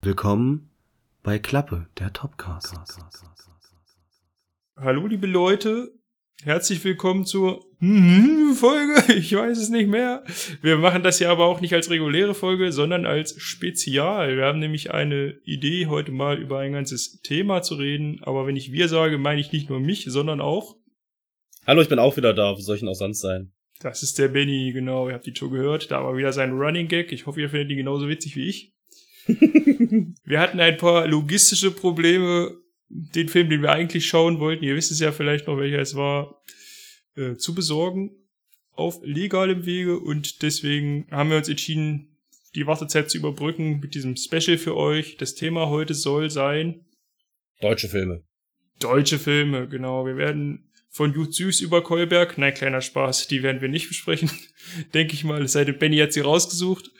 Willkommen bei Klappe, der Topcast. Hallo liebe Leute, herzlich willkommen zur Folge, ich weiß es nicht mehr. Wir machen das ja aber auch nicht als reguläre Folge, sondern als Spezial. Wir haben nämlich eine Idee, heute mal über ein ganzes Thema zu reden. Aber wenn ich wir sage, meine ich nicht nur mich, sondern auch Hallo, ich bin auch wieder da. Wo soll ich denn auch sonst sein? Das ist der Benny, genau. Ihr habt die schon gehört. Da war wieder sein Running Gag. Ich hoffe, ihr findet ihn genauso witzig wie ich. wir hatten ein paar logistische Probleme, den Film, den wir eigentlich schauen wollten, ihr wisst es ja vielleicht noch, welcher es war, äh, zu besorgen auf legalem Wege und deswegen haben wir uns entschieden, die Wartezeit zu überbrücken mit diesem Special für euch. Das Thema heute soll sein Deutsche Filme. Deutsche Filme, genau. Wir werden von Jut Süß über Kolberg. Nein, kleiner Spaß, die werden wir nicht besprechen, denke ich mal. Es sei denn, Benny hat sie rausgesucht.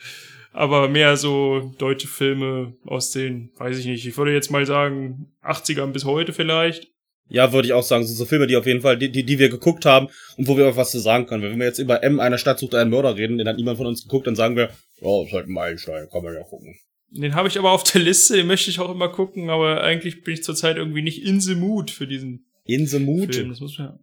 Aber mehr so deutsche Filme aus den, weiß ich nicht, ich würde jetzt mal sagen, 80ern bis heute vielleicht. Ja, würde ich auch sagen, so, so Filme, die auf jeden Fall, die, die, die wir geguckt haben und wo wir auch was zu sagen können. Wenn wir jetzt über M einer Stadt sucht einen Mörder reden, den hat niemand von uns geguckt, dann sagen wir, oh, ist halt ein Meilenstein, kann man ja gucken. Den habe ich aber auf der Liste, den möchte ich auch immer gucken, aber eigentlich bin ich zurzeit irgendwie nicht in the mood für diesen in the mood. Film. Das muss man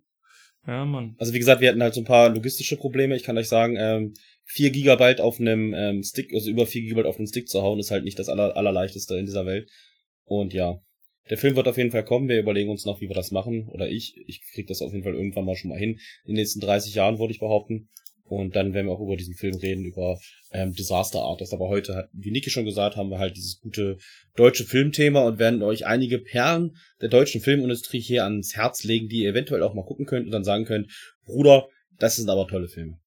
ja, Mann. Also wie gesagt, wir hatten halt so ein paar logistische Probleme. Ich kann euch sagen, ähm, 4 Gigabyte auf einem ähm, Stick, also über 4 Gigabyte auf einem Stick zu hauen, ist halt nicht das aller, allerleichteste in dieser Welt. Und ja, der Film wird auf jeden Fall kommen. Wir überlegen uns noch, wie wir das machen. Oder ich. Ich krieg das auf jeden Fall irgendwann mal schon mal hin. In den nächsten 30 Jahren, würde ich behaupten. Und dann werden wir auch über diesen Film reden, über ähm, Disaster Artist. Aber heute, wie Niki schon gesagt, haben wir halt dieses gute deutsche Filmthema und werden euch einige Perlen der deutschen Filmindustrie hier ans Herz legen, die ihr eventuell auch mal gucken könnt und dann sagen könnt, Bruder, das sind aber tolle Filme.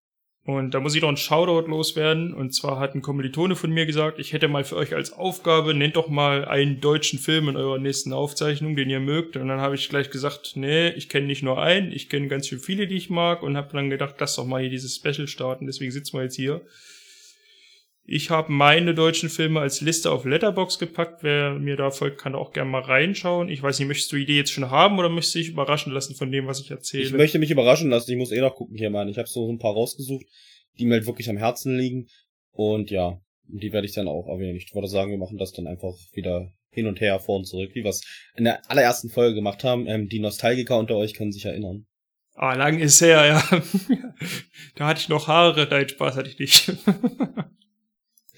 Und da muss ich noch ein Shoutout loswerden. Und zwar hat ein Kommilitone von mir gesagt, ich hätte mal für euch als Aufgabe, nennt doch mal einen deutschen Film in eurer nächsten Aufzeichnung, den ihr mögt. Und dann habe ich gleich gesagt, nee, ich kenne nicht nur einen, ich kenne ganz schön viele, die ich mag. Und habe dann gedacht, lass doch mal hier dieses Special starten. Deswegen sitzen wir jetzt hier. Ich habe meine deutschen Filme als Liste auf Letterbox gepackt. Wer mir da folgt, kann auch gerne mal reinschauen. Ich weiß nicht, möchtest du die Idee jetzt schon haben oder möchtest du dich überraschen lassen von dem, was ich erzähle? Ich möchte mich überraschen lassen. Ich muss eh noch gucken hier, Mann. Ich habe so ein paar rausgesucht, die mir halt wirklich am Herzen liegen. Und ja, die werde ich dann auch erwähnen. Ich würde sagen, wir machen das dann einfach wieder hin und her, vor und zurück, wie wir es in der allerersten Folge gemacht haben. Ähm, die Nostalgiker unter euch können sich erinnern. Ah, lang ist her, ja. da hatte ich noch Haare. Nein, Spaß hatte ich nicht.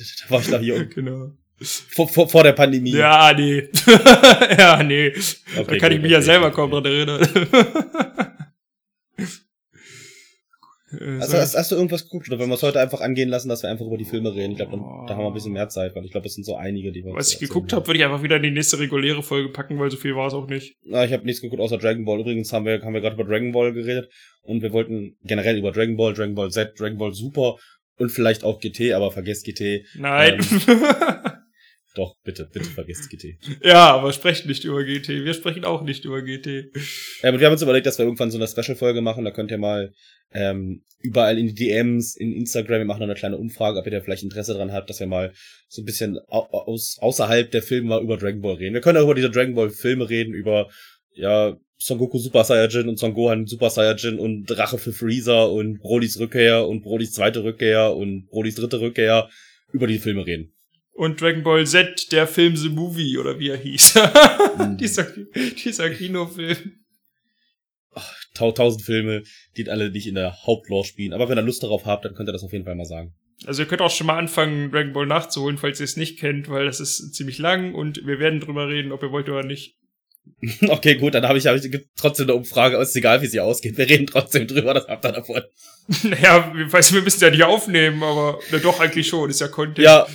Da war ich noch jung. genau. Vor, vor, vor der Pandemie. Ja, nee. ja, nee. Okay, da kann gut, ich mich okay, ja selber okay. kaum dran erinnern. Also so. hast, hast du irgendwas geguckt oder wollen wir es heute einfach angehen lassen, dass wir einfach über die Filme reden? Ich glaube, da haben wir ein bisschen mehr Zeit, weil ich glaube, es sind so einige, die wir was ich geguckt habe, würde ich einfach wieder in die nächste reguläre Folge packen, weil so viel war es auch nicht. Na, ich habe nichts geguckt außer Dragon Ball. Übrigens haben wir haben wir gerade über Dragon Ball geredet und wir wollten generell über Dragon Ball, Dragon Ball Z, Dragon Ball Super und vielleicht auch GT, aber vergesst GT. Nein. Doch, bitte, bitte vergesst GT. ja, aber sprechen nicht über GT. Wir sprechen auch nicht über GT. Ähm, und wir haben uns überlegt, dass wir irgendwann so eine Special-Folge machen. Da könnt ihr mal ähm, überall in die DMs, in Instagram, wir machen noch eine kleine Umfrage, ob ihr da vielleicht Interesse dran habt, dass wir mal so ein bisschen au aus, außerhalb der Filme mal über Dragon Ball reden. Wir können auch über diese Dragon Ball Filme reden, über ja Son Goku Super Saiyajin und Son Gohan Super Saiyajin und Rache für Freezer und Brolys Rückkehr und Brolys zweite Rückkehr und Brolys dritte Rückkehr über die Filme reden. Und Dragon Ball Z, der Film The Movie, oder wie er hieß. Mhm. dieser, dieser Kinofilm. Tau tausend Filme, die alle nicht in der Hauptlore spielen. Aber wenn ihr Lust darauf habt, dann könnt ihr das auf jeden Fall mal sagen. Also ihr könnt auch schon mal anfangen, Dragon Ball nachzuholen, falls ihr es nicht kennt, weil das ist ziemlich lang und wir werden drüber reden, ob ihr wollt oder nicht. Okay, gut, dann habe ich, hab ich gibt trotzdem eine Umfrage, ist egal, wie sie ausgeht. Wir reden trotzdem drüber, das habt ihr davon. Naja, wir- weiß, wir müssen ja nicht aufnehmen, aber na doch eigentlich schon, ist ja Content. Ja,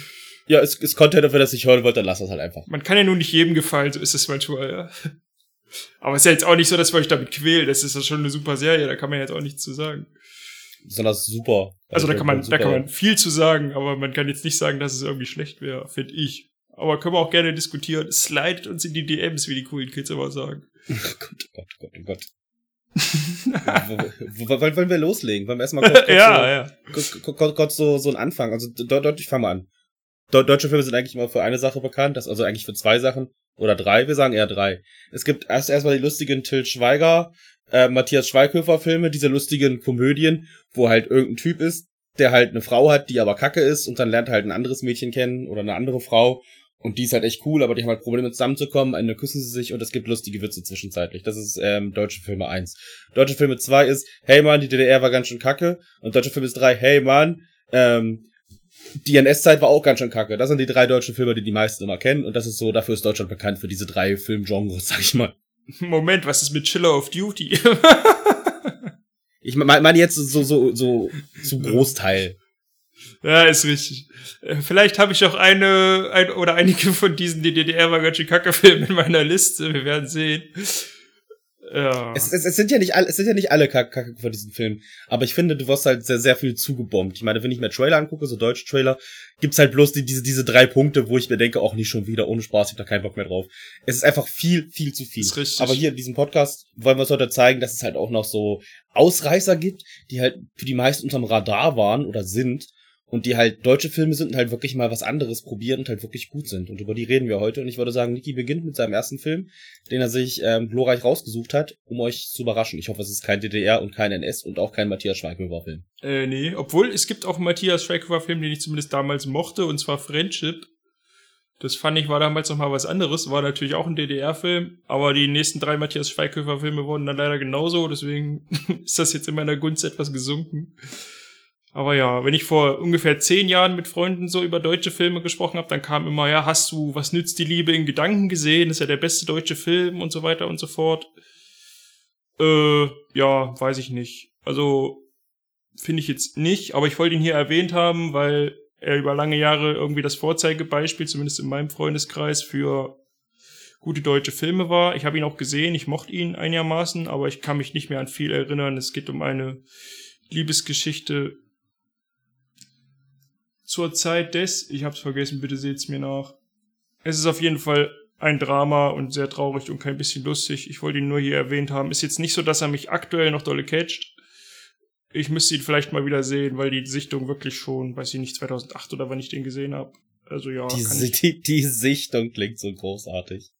ja, ist, ist Content, und wenn ihr das nicht hören wollt, dann lasst das halt einfach. Man kann ja nur nicht jedem gefallen, so ist es manchmal, ja. Aber es ist ja jetzt auch nicht so, dass wir euch damit quälen. Das ist ja schon eine super Serie, da kann man jetzt auch nichts zu sagen. Besonders super. Also da kann man, da kann man viel zu sagen, aber man kann jetzt nicht sagen, dass es irgendwie schlecht wäre, finde ich. Aber können wir auch gerne diskutieren. Slidet uns in die DMs, wie die coolen Kids immer sagen. Oh Gott, oh Gott, oh Gott, oh Gott. wo, wo, wo, wollen wir loslegen? Wollen wir erstmal kurz, kurz, ja, ja. so, kurz, kurz, kurz so, so einen Anfang? Also, de, de, ich fange mal an. De, deutsche Filme sind eigentlich immer für eine Sache bekannt, das, also eigentlich für zwei Sachen. Oder drei, wir sagen eher drei. Es gibt erst erstmal die lustigen Till Schweiger äh, Matthias Schweighöfer Filme, diese lustigen Komödien, wo halt irgendein Typ ist, der halt eine Frau hat, die aber kacke ist und dann lernt er halt ein anderes Mädchen kennen oder eine andere Frau und die ist halt echt cool, aber die haben halt Probleme zusammenzukommen, eine küssen sie sich und es gibt lustige Witze zwischenzeitlich. Das ist ähm, deutsche Filme 1. Deutsche Filme 2 ist, hey Mann, die DDR war ganz schön kacke und deutsche Filme ist 3, hey Mann, ähm, die NS-Zeit war auch ganz schön kacke. Das sind die drei deutschen Filme, die die meisten immer kennen und das ist so, dafür ist Deutschland bekannt für diese drei Filmgenres, sag ich mal. Moment, was ist mit Chiller of Duty? ich meine mein jetzt so, so, so, so Großteil. Ja, ist richtig. Äh, vielleicht habe ich auch eine ein, oder einige von diesen die DDR war ganz schön kacke Filme in meiner Liste. Wir werden sehen. Ja. Es, es, es sind ja nicht alle, es sind ja nicht alle Kacke von diesen Filmen. Aber ich finde, du wirst halt sehr, sehr viel zugebombt. Ich meine, wenn ich mir Trailer angucke, so deutsche Trailer, gibt's halt bloß die, diese, diese drei Punkte, wo ich mir denke, auch nicht schon wieder, ohne Spaß, ich hab da keinen Bock mehr drauf. Es ist einfach viel, viel zu viel. Ist richtig. Aber hier in diesem Podcast wollen wir es heute zeigen, dass es halt auch noch so Ausreißer gibt, die halt für die meisten unterm Radar waren oder sind und die halt deutsche Filme sind und halt wirklich mal was anderes probieren und halt wirklich gut sind. Und über die reden wir heute. Und ich würde sagen, Niki beginnt mit seinem ersten Film, den er sich ähm, glorreich rausgesucht hat, um euch zu überraschen. Ich hoffe, es ist kein DDR und kein NS und auch kein Matthias Schweighöfer-Film. Äh, nee, obwohl es gibt auch einen Matthias Schweighöfer-Film, den ich zumindest damals mochte, und zwar Friendship. Das fand ich war damals noch mal was anderes, war natürlich auch ein DDR-Film, aber die nächsten drei Matthias Schweighöfer-Filme wurden dann leider genauso, deswegen ist das jetzt in meiner Gunst etwas gesunken. Aber ja, wenn ich vor ungefähr zehn Jahren mit Freunden so über deutsche Filme gesprochen habe, dann kam immer, ja, hast du Was nützt die Liebe in Gedanken gesehen? Ist ja der beste deutsche Film und so weiter und so fort. Äh, ja, weiß ich nicht. Also, finde ich jetzt nicht, aber ich wollte ihn hier erwähnt haben, weil er über lange Jahre irgendwie das Vorzeigebeispiel, zumindest in meinem Freundeskreis, für gute deutsche Filme war. Ich habe ihn auch gesehen, ich mochte ihn einigermaßen, aber ich kann mich nicht mehr an viel erinnern. Es geht um eine Liebesgeschichte zur Zeit des, ich hab's vergessen, bitte seht's mir nach. Es ist auf jeden Fall ein Drama und sehr traurig und kein bisschen lustig. Ich wollte ihn nur hier erwähnt haben. Ist jetzt nicht so, dass er mich aktuell noch dolle catcht. Ich müsste ihn vielleicht mal wieder sehen, weil die Sichtung wirklich schon, weiß ich nicht, 2008 oder wann ich den gesehen habe. Also ja. Die, die, die Sichtung klingt so großartig.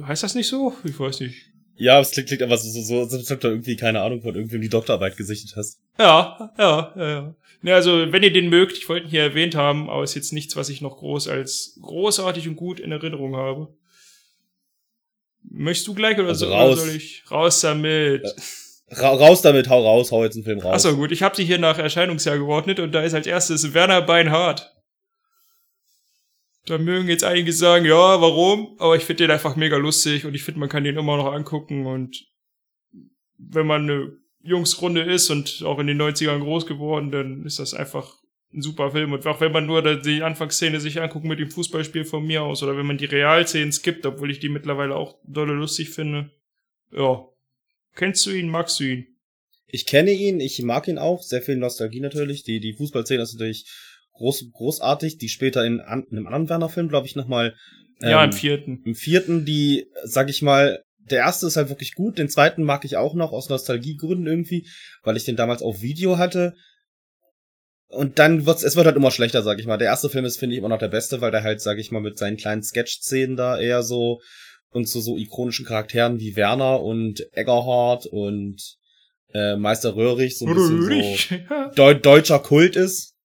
Heißt das nicht so? Ich weiß nicht. Ja, es klingt, klingt aber so, so, so, als ob du irgendwie, keine Ahnung, von irgendwem die Doktorarbeit gesichtet hast. Ja, ja, ja, ja. Ne, also, wenn ihr den mögt, ich wollte ihn hier erwähnt haben, aber ist jetzt nichts, was ich noch groß als großartig und gut in Erinnerung habe. Möchtest du gleich oder, also so, raus. oder soll ich? Raus damit. Ra raus damit, hau raus, hau jetzt einen Film raus. Achso, gut, ich habe sie hier nach Erscheinungsjahr geordnet und da ist als erstes Werner Beinhardt. Da mögen jetzt einige sagen, ja, warum? Aber ich finde den einfach mega lustig und ich finde, man kann den immer noch angucken und wenn man eine Jungsrunde ist und auch in den 90ern groß geworden, dann ist das einfach ein super Film. Und auch wenn man nur die Anfangsszene sich anguckt mit dem Fußballspiel von mir aus oder wenn man die Realszenen skippt, obwohl ich die mittlerweile auch dolle lustig finde. Ja. Kennst du ihn? Magst du ihn? Ich kenne ihn, ich mag ihn auch. Sehr viel Nostalgie natürlich. Die, die Fußballszene ist natürlich groß, großartig, die später in, an, in einem anderen Werner-Film, glaube ich, nochmal. Ähm, ja, im vierten. Im vierten, die, sag ich mal, der erste ist halt wirklich gut, den zweiten mag ich auch noch aus Nostalgiegründen irgendwie, weil ich den damals auf Video hatte. Und dann wird's, es wird halt immer schlechter, sag ich mal. Der erste Film ist, finde ich, immer noch der beste, weil der halt, sag ich mal, mit seinen kleinen Sketch-Szenen da eher so und zu so, so ikonischen Charakteren wie Werner und Eggerhard und äh, Meister Röhrig so ein bisschen so Deu deutscher Kult ist.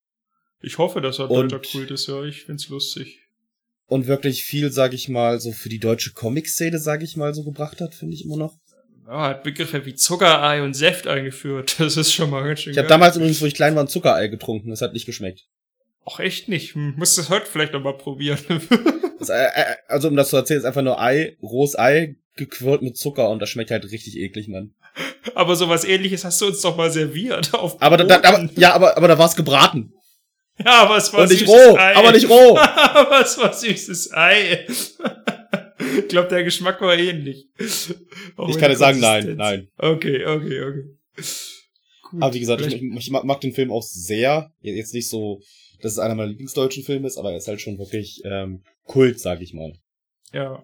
Ich hoffe, dass er deutscher Kult ist, ja, ich find's lustig. Und wirklich viel, sag ich mal, so für die deutsche Comic-Szene, sag ich mal, so gebracht hat, finde ich immer noch. Ja, hat Begriffe wie Zuckerei und Säft eingeführt. Das ist schon mal ganz schön Ich habe damals übrigens, wo ich klein war, ein Zuckerei getrunken. Das hat nicht geschmeckt. Ach, echt nicht? Hm, musst das heute vielleicht noch mal probieren. das, äh, äh, also, um das zu erzählen, ist einfach nur Ei, rohes Ei, gequirlt mit Zucker und das schmeckt halt richtig eklig, Mann. Aber sowas ähnliches hast du uns doch mal serviert. Auf aber, da, da, aber, ja, aber, aber da war's gebraten. Ja, aber es war Und nicht roh, Ei. aber nicht roh. aber es war süßes Ei. ich glaube, der Geschmack war ähnlich. Auch ich kann dir sagen, nein, nein. Okay, okay, okay. Gut, aber wie gesagt, ich, ich, mag den Film auch sehr. Jetzt nicht so, dass es einer meiner Lieblingsdeutschen Filme ist, aber er ist halt schon wirklich ähm, Kult, sag ich mal. Ja,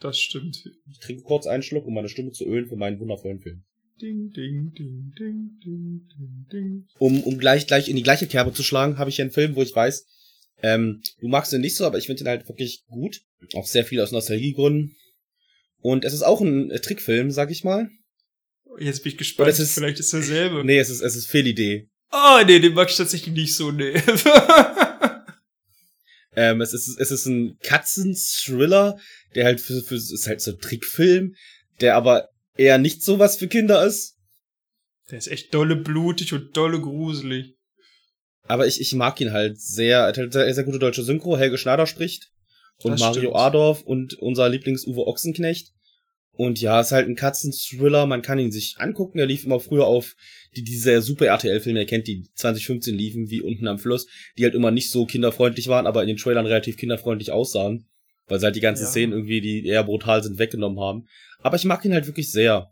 das stimmt. Ich trinke kurz einen Schluck, um meine Stimme zu ölen für meinen wundervollen Film. Ding, ding, ding, ding, ding, ding, ding. Um, um gleich, gleich in die gleiche Kerbe zu schlagen, habe ich hier einen Film, wo ich weiß, ähm, du magst den nicht so, aber ich finde den halt wirklich gut. Auch sehr viel aus Nostalgiegründen. Und es ist auch ein äh, Trickfilm, sag ich mal. Jetzt bin ich gespannt. Oder es ist- Vielleicht ist derselbe. Nee, es ist, es ist Fehlidee. Ah, nee, den mag ich tatsächlich nicht so, nee. Ähm, es ist, es ist ein Katzen-Thriller, der halt für, für, es ist halt so ein Trickfilm, der aber eher nicht sowas für Kinder ist. Der ist echt dolle blutig und dolle gruselig. Aber ich, ich mag ihn halt sehr. Er hat halt sehr, sehr gute deutsche Synchro. Helge Schneider spricht. Und Das Mario stimmt. Adorf und unser Lieblings-Uwe Ochsenknecht. Und ja, ist halt ein Katzen-Thriller. Man kann ihn sich angucken. Er lief immer früher auf die, diese super RTL-Filme, ihr kennt die 2015 liefen, wie unten am Fluss, die halt immer nicht so kinderfreundlich waren, aber in den Trailern relativ kinderfreundlich aussahen. Weil sie halt die ganzen Ja. Szenen irgendwie, die eher brutal sind, weggenommen haben. Aber ich mag ihn halt wirklich sehr.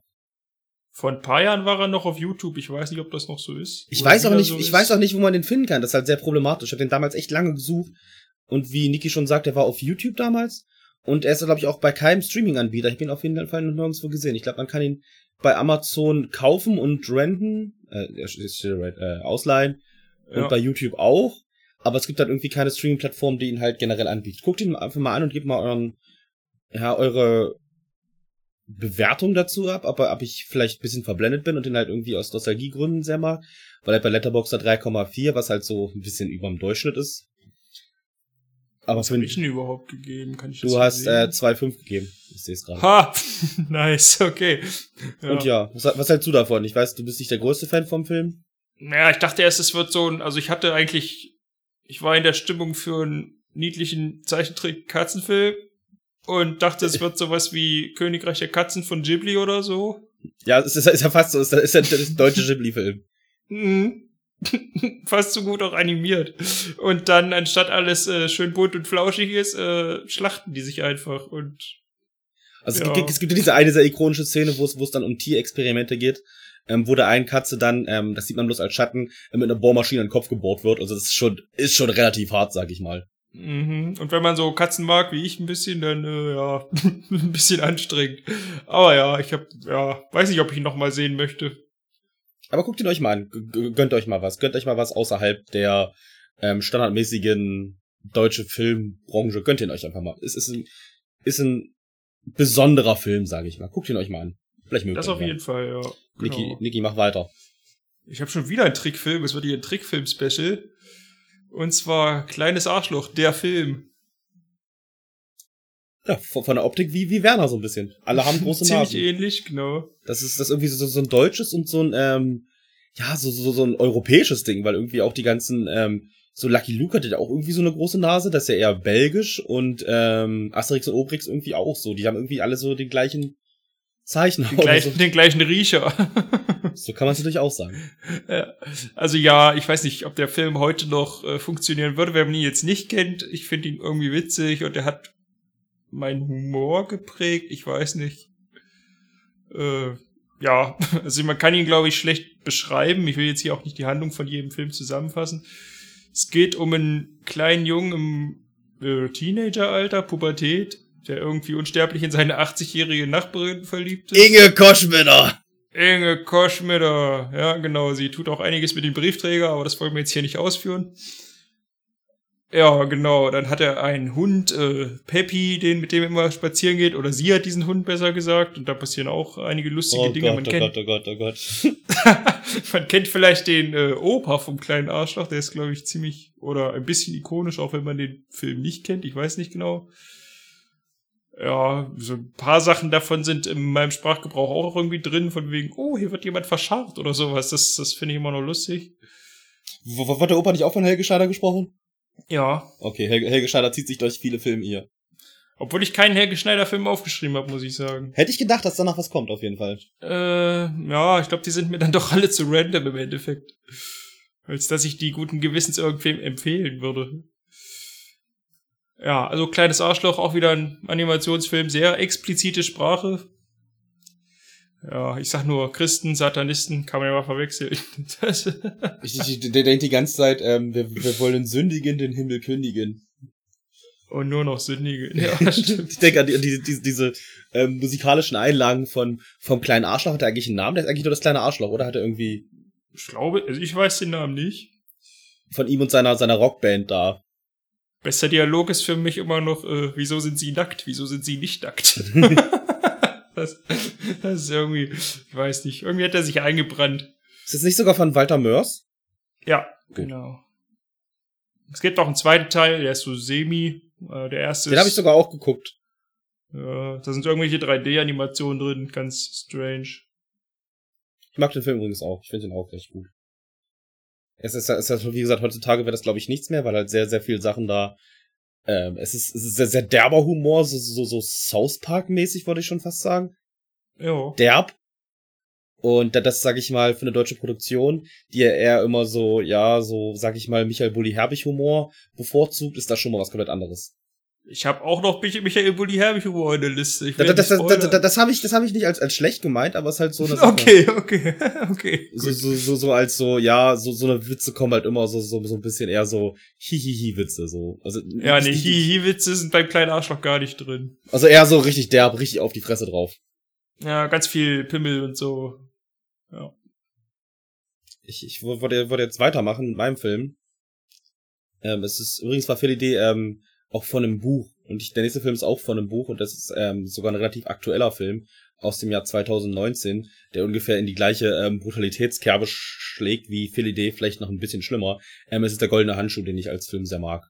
Vor ein paar Jahren war er noch auf YouTube. Ich weiß nicht, ob das noch so ist. Ich weiß auch nicht, so ich ist. weiß auch nicht, wo man den finden kann. Das ist halt sehr problematisch. Ich habe den damals echt lange gesucht. Und wie Niki schon sagt, der war auf YouTube damals. Und er ist, glaube ich, auch bei keinem Streaming-Anbieter. Ich ihn auf jeden Fall nirgendwo gesehen. Ich glaube, man kann ihn bei Amazon kaufen und renten, äh, äh, ausleihen. Ja. Und bei YouTube auch. Aber es gibt halt irgendwie keine Streaming-Plattform, die ihn halt generell anbietet. Guckt ihn einfach mal an und gebt mal euren, ja, eure Bewertung dazu ab, ob, ob ich vielleicht ein bisschen verblendet bin und den halt irgendwie aus Nostalgiegründen sehr mag. Weil er bei Letterboxd 3,4, was halt so ein bisschen über dem Durchschnitt ist. Aber Was habe ich denn überhaupt gegeben? Kann ich das du hast äh, sehen? 2,5 gegeben. Ich sehe es gerade. Ha! nice, okay. Ja. Und ja, was, was hältst du davon? Ich weiß, du bist nicht der größte Fan vom Film. Naja, ich dachte erst, es wird so ein, also ich hatte eigentlich, ich war in der Stimmung für einen niedlichen Zeichentrick-Katzenfilm und dachte, es wird sowas wie Königreich der Katzen von Ghibli oder so. Ja, es ist, ist ja fast so, es ist ja der deutsche Ghibli-Film. Mhm. Fast so gut auch animiert. Und dann, anstatt alles äh, schön bunt und flauschig ist, äh, schlachten die sich einfach und Also Ja. es, gibt, es gibt ja diese eine sehr ikonische Szene, wo es, wo es dann um Tierexperimente geht, ähm, wo der einen Katze dann, ähm, das sieht man bloß als Schatten, äh, mit einer Bohrmaschine in den Kopf gebohrt wird. Also das ist schon, ist schon relativ hart, sag ich mal. Mhm. Und wenn man so Katzen mag, wie ich ein bisschen, dann äh, ja, ein bisschen anstrengend. Aber ja, ich hab, ja, weiß nicht, ob ich ihn noch mal sehen möchte. Aber guckt ihn euch mal an, G- gönnt euch mal was, gönnt euch mal was außerhalb der ähm, standardmäßigen deutsche Filmbranche, gönnt ihn euch einfach mal. Es ist ein, ist ein besonderer Film, sage ich mal. Guckt ihn euch mal an. Vielleicht mögt Das auf jeden Fall, ja. ja. Niki, Genau. Niki, mach weiter. Ich habe schon wieder einen Trickfilm. Es wird hier ein Trickfilm-Special. Und zwar Kleines Arschloch, der Film. Ja, von, von der Optik wie, wie Werner so ein bisschen. Alle haben große Ziemlich Nasen. ähnlich, genau. Das ist das ist irgendwie so, so ein deutsches und so ein, ähm, ja, so, so, so ein europäisches Ding, weil irgendwie auch die ganzen, ähm, so Lucky Luke hat ja auch irgendwie so eine große Nase, das ist ja eher belgisch und ähm, Asterix und Obelix irgendwie auch so. Die haben irgendwie alle so den gleichen Zeichen. Den, gleichen, so. den gleichen Riecher. so kann man es natürlich auch sagen. Also ja, ich weiß nicht, ob der Film heute noch äh, funktionieren würde, wenn man ihn jetzt nicht kennt. Ich finde ihn irgendwie witzig und er hat meinen Humor geprägt. Ich weiß nicht. Äh, ja, also man kann ihn, glaube ich, schlecht beschreiben. Ich will jetzt hier auch nicht die Handlung von jedem Film zusammenfassen. Es geht um einen kleinen Jungen im äh, Teenageralter, Pubertät, der irgendwie unsterblich in seine 80-jährige Nachbarin verliebt ist. Inge Koschmitter! Inge Koschmitter, ja genau, sie tut auch einiges mit dem Briefträger, aber das wollen wir jetzt hier nicht ausführen. Ja, genau, dann hat er einen Hund, äh, Peppy, den mit dem er immer spazieren geht, oder sie hat diesen Hund besser gesagt, und da passieren auch einige lustige Oh Dinge. Gott, man, oh kennt, Gott, oh Gott, oh Gott. man kennt vielleicht den äh, Opa vom kleinen Arschloch, der ist, glaube ich, ziemlich oder ein bisschen ikonisch, auch wenn man den Film nicht kennt, ich weiß nicht genau. Ja, so ein paar Sachen davon sind in meinem Sprachgebrauch auch irgendwie drin, von wegen, oh, hier wird jemand verscharrt oder sowas. Das, das finde ich immer noch lustig. W w- wird der Opa nicht auch von Helge Schneider gesprochen? Ja. Okay, Helge, Helge Schneider zieht sich durch viele Filme hier. Obwohl ich keinen Helge Schneider-Film aufgeschrieben habe, muss ich sagen. Hätte ich gedacht, dass danach was kommt, auf jeden Fall. Äh, ja, ich glaube, die sind mir dann doch alle zu random im Endeffekt. Als dass ich die guten Gewissens irgendwem empfehlen würde. Ja, also kleines Arschloch, auch wieder ein Animationsfilm, sehr explizite Sprache. Ja, ich sag nur Christen, Satanisten, kann man ja mal verwechseln. Ich, ich, der denkt die ganze Zeit, ähm, wir, wir wollen sündigen, den Himmel kündigen. und nur noch Sündige. Ja, stimmt. ich denke an die, diese, diese, diese ähm, musikalischen Einlagen von vom kleinen Arschloch. Hat er eigentlich einen Namen? Der ist eigentlich nur das kleine Arschloch, oder? Hat er irgendwie Ich glaube, also ich weiß den Namen nicht. von ihm und seiner, seiner Rockband da? Bester Dialog ist für mich immer noch, äh, wieso sind sie nackt, wieso sind sie nicht nackt? Das, das ist irgendwie, ich weiß nicht, irgendwie hat er sich eingebrannt. Ist das nicht sogar von Walter Mörs? Ja, genau. Es gibt auch einen zweiten Teil, der ist so semi. Äh, der erste Den habe ich sogar auch geguckt. Ja, da sind irgendwelche 3D-Animationen drin, ganz strange. Ich mag den Film übrigens auch. Ich finde den auch recht gut. Es ist, es ist, wie gesagt, heutzutage wäre das, glaube ich, nichts mehr, weil halt sehr, sehr viele Sachen da. Ähm, es ist, es ist sehr, sehr derber Humor, so, so, so South Park-mäßig, wollte ich schon fast sagen. Ja. Derb. Und da- das, sage ich mal, für eine deutsche Produktion, die ja eher immer so, ja, so, sag ich mal, Michael Bulli Herbig Humor bevorzugt, ist das schon mal was komplett anderes. Ich habe auch noch Mich- Michael Bulli Herbig in der Liste. Ich Das, das, das, das, das habe ich, das habe ich nicht als, als schlecht gemeint, aber es ist halt so eine Sache. Okay, okay, okay. so, so, so, so als so, ja, so, so eine Witze kommen halt immer so, so, so ein bisschen eher so Hihihi-Witze, so. Also, Ja, nee, nicht- Hihi-Witze sind beim kleinen Arschloch gar nicht drin. Also eher so richtig derb, richtig auf die Fresse drauf. Ja, ganz viel Pimmel und so. Ja. Ich, ich wollte, wollte jetzt weitermachen mit meinem Film. Ähm, es ist übrigens war für die Idee ähm, auch von einem Buch. Und ich, der nächste Film ist auch von einem Buch und das ist ähm, sogar ein relativ aktueller Film aus dem Jahr 2019, der ungefähr in die gleiche ähm, Brutalitätskerbe sch- schlägt wie Phil Idee, vielleicht noch ein bisschen schlimmer. Ähm, es ist der Goldene Handschuh, den ich als Film sehr mag.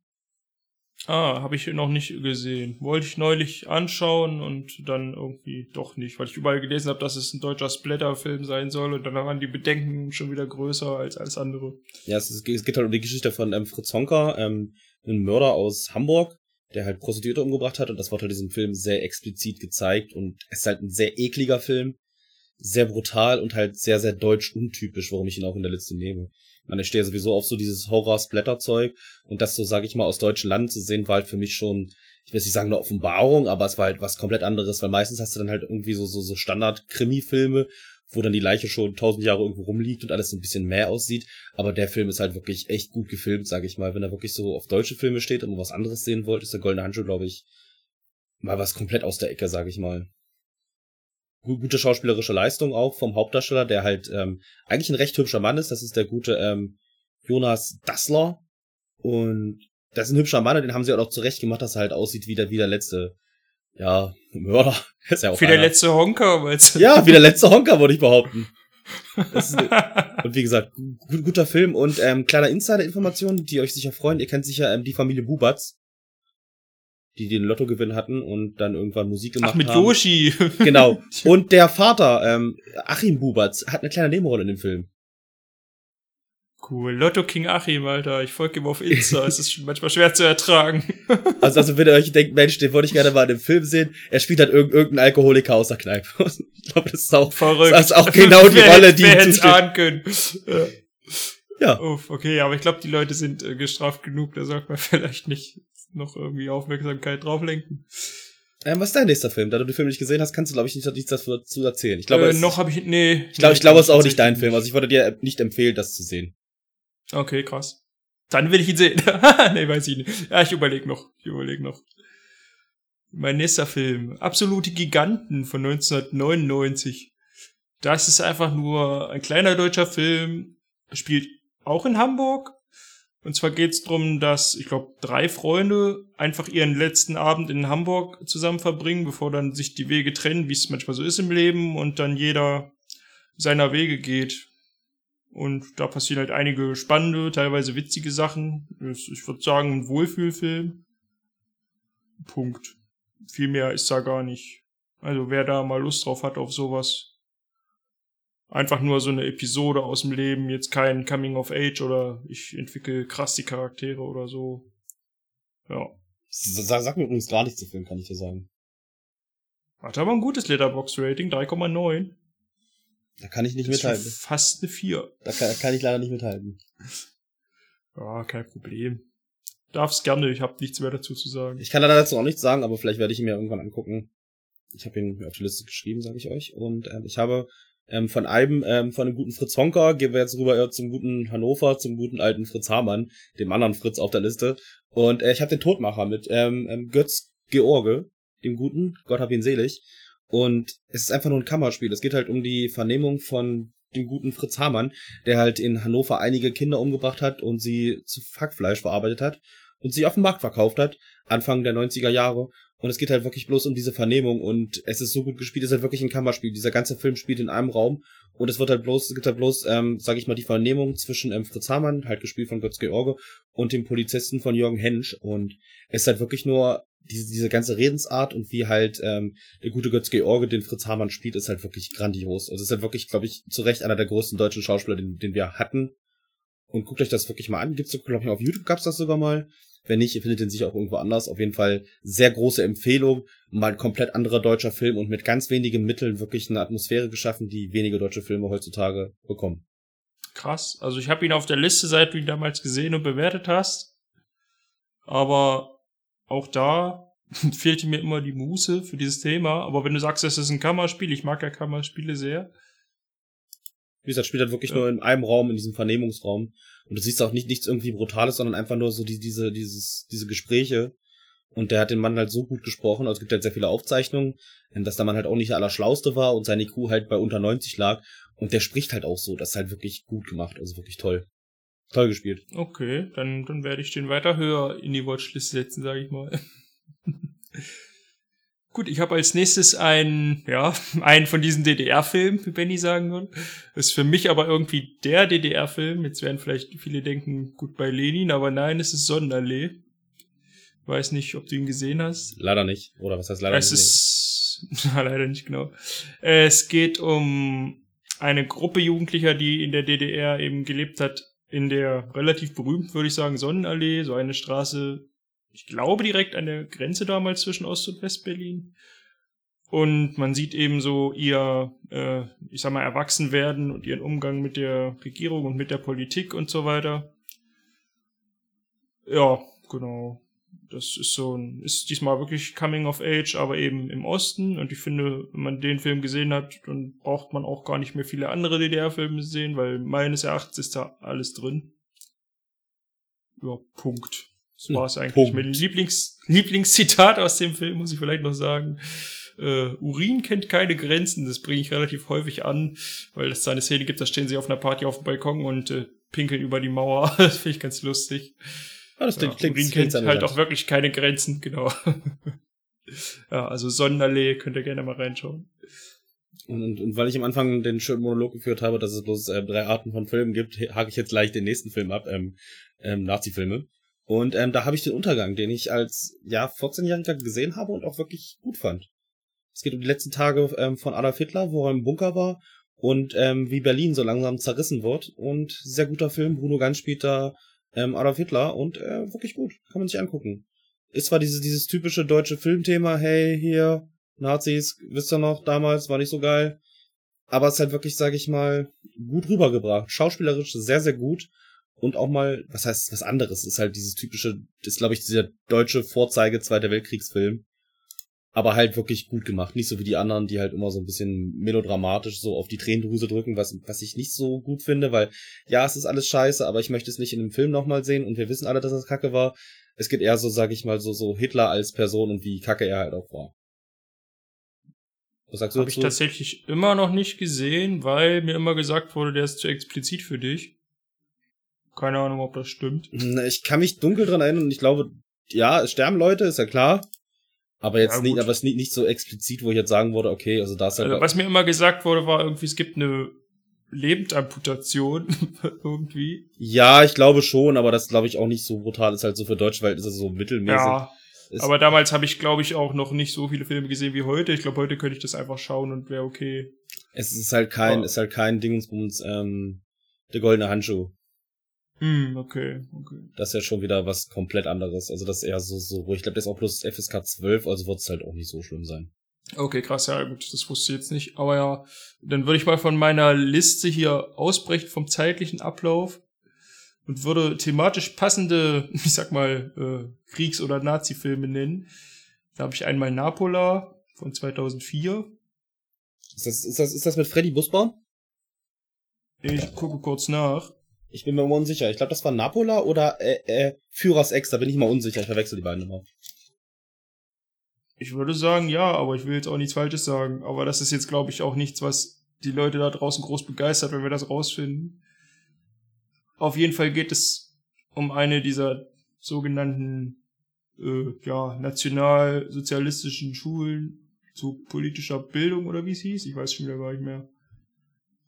Ah, habe ich noch nicht gesehen. Wollte ich neulich anschauen und dann irgendwie doch nicht, weil ich überall gelesen habe, dass es ein deutscher Splatter-Film sein soll und dann waren die Bedenken schon wieder größer als alles andere. Ja, es, ist, es geht halt um die Geschichte von ähm, Fritz Honka, ähm, einem Mörder aus Hamburg, der halt Prostituierte umgebracht hat. Und das wird halt diesem Film sehr explizit gezeigt. Und es ist halt ein sehr ekliger Film, sehr brutal und halt sehr, sehr deutsch untypisch, warum ich ihn auch in der Liste nehme. Ich meine, ich stehe sowieso auf so dieses Horror-Splatter-Zeug. Und das so, sage ich mal, aus deutschen Landen zu sehen, war halt für mich schon, ich will nicht sagen eine Offenbarung, aber es war halt was komplett anderes, weil meistens hast du dann halt irgendwie so, so, so Standard-Krimi-Filme, wo dann die Leiche schon tausend Jahre irgendwo rumliegt und alles so ein bisschen mehr aussieht. Aber der Film ist halt wirklich echt gut gefilmt, sage ich mal. Wenn er wirklich so auf deutsche Filme steht und was anderes sehen wollt, ist der Goldene Handschuh, glaube ich, mal was komplett aus der Ecke, sage ich mal. Gu- Gute schauspielerische Leistung auch vom Hauptdarsteller, der halt ähm, eigentlich ein recht hübscher Mann ist. Das ist der gute ähm, Jonas Dassler. Und das ist ein hübscher Mann und den haben sie auch noch zurecht gemacht, dass er halt aussieht wie der, wie der letzte, ja, Mörder. ist ja auch der einer. letzte Honker, weil's Ja, wie der letzte Honker, würde ich behaupten. Und wie gesagt, gu- guter Film und ähm, kleiner Insider-Information, die euch sicher freuen. Ihr kennt sicher ähm, die Familie Bubatz, die den Lottogewinn hatten und dann irgendwann Musik gemacht Ach, mit haben. Yoshi. Genau. Und der Vater, ähm, Achim Bubatz, hat eine kleine Nebenrolle in dem Film. Cool. Lotto King Achim, Alter. Ich folge ihm auf Insta. es ist manchmal schwer zu ertragen. Also, also wenn ihr euch denkt, Mensch, den wollte ich gerne mal in dem Film sehen, er spielt halt irg irgendeinen Alkoholiker aus der Kneipe. ich glaube, das ist auch, Verrückt. das ist auch genau die Rolle, die hätte zusteht. ahnen können. Ja. Uff, okay, aber ich glaube, die Leute sind äh, gestraft genug. Da sollte man vielleicht nicht noch irgendwie Aufmerksamkeit drauf lenken. Ähm, was ist dein nächster Film? Da du den Film nicht gesehen hast, kannst du, glaube ich, nicht nichts dazu erzählen. Ich glaube, äh, noch habe ich nee. Ich glaube, ich glaube, es ist auch nicht dein Film. Also ich würde dir nicht empfehlen, das zu sehen. Okay, krass. Dann will ich ihn sehen. nee, weiß ich nicht. Ja, ich überlege noch. Ich überlege noch. Mein nächster Film. Absolute Giganten von 1999. Das ist einfach nur ein kleiner deutscher Film. Spielt auch in Hamburg. Und zwar geht's drum, dass, ich glaube, drei Freunde einfach ihren letzten Abend in Hamburg zusammen verbringen, bevor dann sich die Wege trennen, wie es manchmal so ist im Leben, und dann jeder seiner Wege geht. Und da passieren halt einige spannende, teilweise witzige Sachen. Ich würde sagen, ein Wohlfühlfilm. Punkt. Viel mehr ist da gar nicht. Also wer da mal Lust drauf hat auf sowas. Einfach nur so eine Episode aus dem Leben, jetzt kein Coming of Age oder ich entwickle krass die Charaktere oder so. Ja. Sag, sag mir übrigens gar nichts zu Film, kann ich dir sagen. Hat aber ein gutes Letterbox-Rating, 3,9. Da kann ich nicht Das ist mithalten. fast eine 4. Da kann, kann ich leider nicht mithalten. Ja, kein Problem. Darf's gerne, ich habe nichts mehr dazu zu sagen. Ich kann leider dazu auch nichts sagen, aber vielleicht werde ich ihn mir irgendwann angucken. Ich habe ihn auf die Liste geschrieben, sage ich euch. Und ähm, ich habe ähm, von einem, ähm, von dem guten Fritz Honka, gehen wir jetzt rüber eher zum guten Hannover, zum guten alten Fritz Hamann, dem anderen Fritz auf der Liste. Und äh, ich habe den Todmacher mit ähm, ähm, Götz George, dem guten, Gott hab ihn selig. Und es ist einfach nur ein Kammerspiel. Es geht halt um die Vernehmung von dem guten Fritz Hamann, der halt in Hannover einige Kinder umgebracht hat und sie zu Hackfleisch verarbeitet hat. und sie auf dem Markt verkauft hat, Anfang der 90er Jahre. Und es geht halt wirklich bloß um diese Vernehmung und es ist so gut gespielt, es ist halt wirklich ein Kammerspiel. Dieser ganze Film spielt in einem Raum und es wird halt bloß, es gibt halt bloß, ähm, sag ich mal, die Vernehmung zwischen ähm, Fritz Hamann, halt gespielt von Götz George, und dem Polizisten von Jürgen Hensch. Und es ist halt wirklich nur diese, diese ganze Redensart und wie halt ähm, der gute Götz George den Fritz Hamann spielt, ist halt wirklich grandios. Also ist halt wirklich, glaube ich, zu Recht einer der größten deutschen Schauspieler, den, den wir hatten. Und guckt euch das wirklich mal an. Gibt's, glaube ich, auf YouTube gab's das sogar mal. Wenn nicht, ihr findet den sicher auch irgendwo anders. Auf jeden Fall sehr große Empfehlung. Mal ein komplett anderer deutscher Film und mit ganz wenigen Mitteln wirklich eine Atmosphäre geschaffen, die wenige deutsche Filme heutzutage bekommen. Krass. Also ich habe ihn auf der Liste, seit du ihn damals gesehen und bewertet hast. Aber auch da fehlte mir immer die Muße für dieses Thema. Aber wenn du sagst, es ist ein Kammerspiel, ich mag ja Kammerspiele sehr. Wie gesagt, spielt halt wirklich Ja. nur in einem Raum, in diesem Vernehmungsraum. Und du siehst auch nicht nichts irgendwie Brutales, sondern einfach nur so die, diese, dieses, diese Gespräche. Und der hat den Mann halt so gut gesprochen, also es gibt halt sehr viele Aufzeichnungen, dass der Mann halt auch nicht der Allerschlauste war und seine IQ halt bei unter 90 lag. Und der spricht halt auch so, das ist halt wirklich gut gemacht, also wirklich toll. Toll gespielt. Okay, dann, dann werde ich den weiter höher in die Watchlist setzen, sage ich mal. Gut, ich habe als nächstes einen, ja, einen von diesen DDR-Filmen, wie Benny sagen würde. Ist für mich aber irgendwie der DDR-Film. Jetzt werden vielleicht viele denken, gut bei Lenin, aber nein, es ist Sonnenallee. Weiß nicht, ob du ihn gesehen hast. Leider nicht. Oder was heißt leider es nicht? ist leider nicht genau. Es geht um eine Gruppe Jugendlicher, die in der DDR eben gelebt hat, in der relativ berühmt, würde ich sagen, Sonnenallee, so eine Straße, ich glaube direkt an der Grenze damals zwischen Ost- und Westberlin. Und man sieht eben so ihr, äh, ich sag mal, Erwachsenwerden und ihren Umgang mit der Regierung und mit der Politik und so weiter. Ja, genau. Das ist so ein, ist diesmal wirklich Coming of Age, aber eben im Osten. Und ich finde, wenn man den Film gesehen hat, dann braucht man auch gar nicht mehr viele andere DDR-Filme sehen, weil meines Erachtens ist da alles drin. Ja, Punkt. Das war's eigentlich. Punkt. Mein Lieblings, Lieblingszitat aus dem Film, muss ich vielleicht noch sagen. Äh, Urin kennt keine Grenzen, das bringe ich relativ häufig an, weil es da eine Szene gibt, da stehen sie auf einer Party auf dem Balkon und äh, pinkeln über die Mauer. das finde ich ganz lustig. Ah, das Ja, klingt, Urin kennt halt auch wirklich keine Grenzen, genau. ja, also Sonnenallee könnt ihr gerne mal reinschauen. Und, und, und weil ich am Anfang den schönen Monolog geführt habe, dass es bloß äh, drei Arten von Filmen gibt, hake ich jetzt gleich den nächsten Film ab, ähm, ähm, Nazi-Filme. Und ähm, da habe ich den Untergang, den ich als ja 14-Jähriger gesehen habe und auch wirklich gut fand. Es geht um die letzten Tage ähm, von Adolf Hitler, wo er im Bunker war und ähm, wie Berlin so langsam zerrissen wird. Und sehr guter Film. Bruno Ganz spielt da ähm, Adolf Hitler und äh, wirklich gut. Kann man sich angucken. Ist zwar dieses, dieses typische deutsche Filmthema, hey, hier, Nazis, wisst ihr noch, damals war nicht so geil. Aber es ist halt wirklich, sage ich mal, gut rübergebracht. Schauspielerisch sehr, sehr gut. Und auch mal, was heißt was anderes, ist halt dieses typische, ist glaube ich dieser deutsche Vorzeige Zweiter Weltkriegsfilm. Aber halt wirklich gut gemacht. Nicht so wie die anderen, die halt immer so ein bisschen melodramatisch so auf die Tränendrüse drücken, was, was ich nicht so gut finde, weil ja, es ist alles scheiße, aber ich möchte es nicht in einem Film nochmal sehen und wir wissen alle, dass das Kacke war. Es geht eher so, sag ich mal, so, so Hitler als Person und wie kacke er halt auch war. Was sagst du Habe ich tatsächlich immer noch nicht gesehen, weil mir immer gesagt wurde, der ist zu explizit für dich. Keine Ahnung, ob das stimmt. Na, Ich kann mich dunkel dran erinnern und ich glaube, ja, es sterben Leute, ist ja klar. Aber jetzt Ja, nicht, aber es ist nicht, nicht so explizit, wo ich jetzt sagen würde, okay, also da ist halt. Also, was mir immer gesagt wurde, war irgendwie, es gibt eine Lebendamputation irgendwie. ja, ich glaube schon, aber das glaube ich auch nicht so brutal ist halt so für deutsche Welt ist es so mittelmäßig. Ja, Ist- aber damals habe ich, glaube ich, auch noch nicht so viele Filme gesehen wie heute. Ich glaube, heute könnte ich das einfach schauen und wäre okay. Es ist halt kein, Ja. ist halt kein Dingsbums, ähm, der goldene Handschuh. Hm, okay, okay. Das ist ja schon wieder was komplett anderes. Also das ist eher so, so, wo ich glaube, das ist auch bloß FSK 12, also wird es halt auch nicht so schlimm sein. Okay, krass, ja gut, das wusste ich jetzt nicht. Aber ja, dann würde ich mal von meiner Liste hier ausbrechen vom zeitlichen Ablauf und würde thematisch passende, ich sag mal, äh, Kriegs- oder Nazi-Filme nennen. Da habe ich einmal Napola von 2004. Ist das, ist das, ist das mit Freddy Busbaum? Ich gucke kurz nach. Ich bin mir immer unsicher. Ich glaube, das war Napola oder äh, äh, Führers Ex, da bin ich mal unsicher. Ich verwechsel die beiden immer. Ich würde sagen, ja, aber ich will jetzt auch nichts Falsches sagen. Aber das ist jetzt, glaube ich, auch nichts, was die Leute da draußen groß begeistert, wenn wir das rausfinden. Auf jeden Fall geht es um eine dieser sogenannten äh, ja, nationalsozialistischen Schulen zu politischer Bildung oder wie es hieß. Ich weiß schon wieder gar nicht mehr.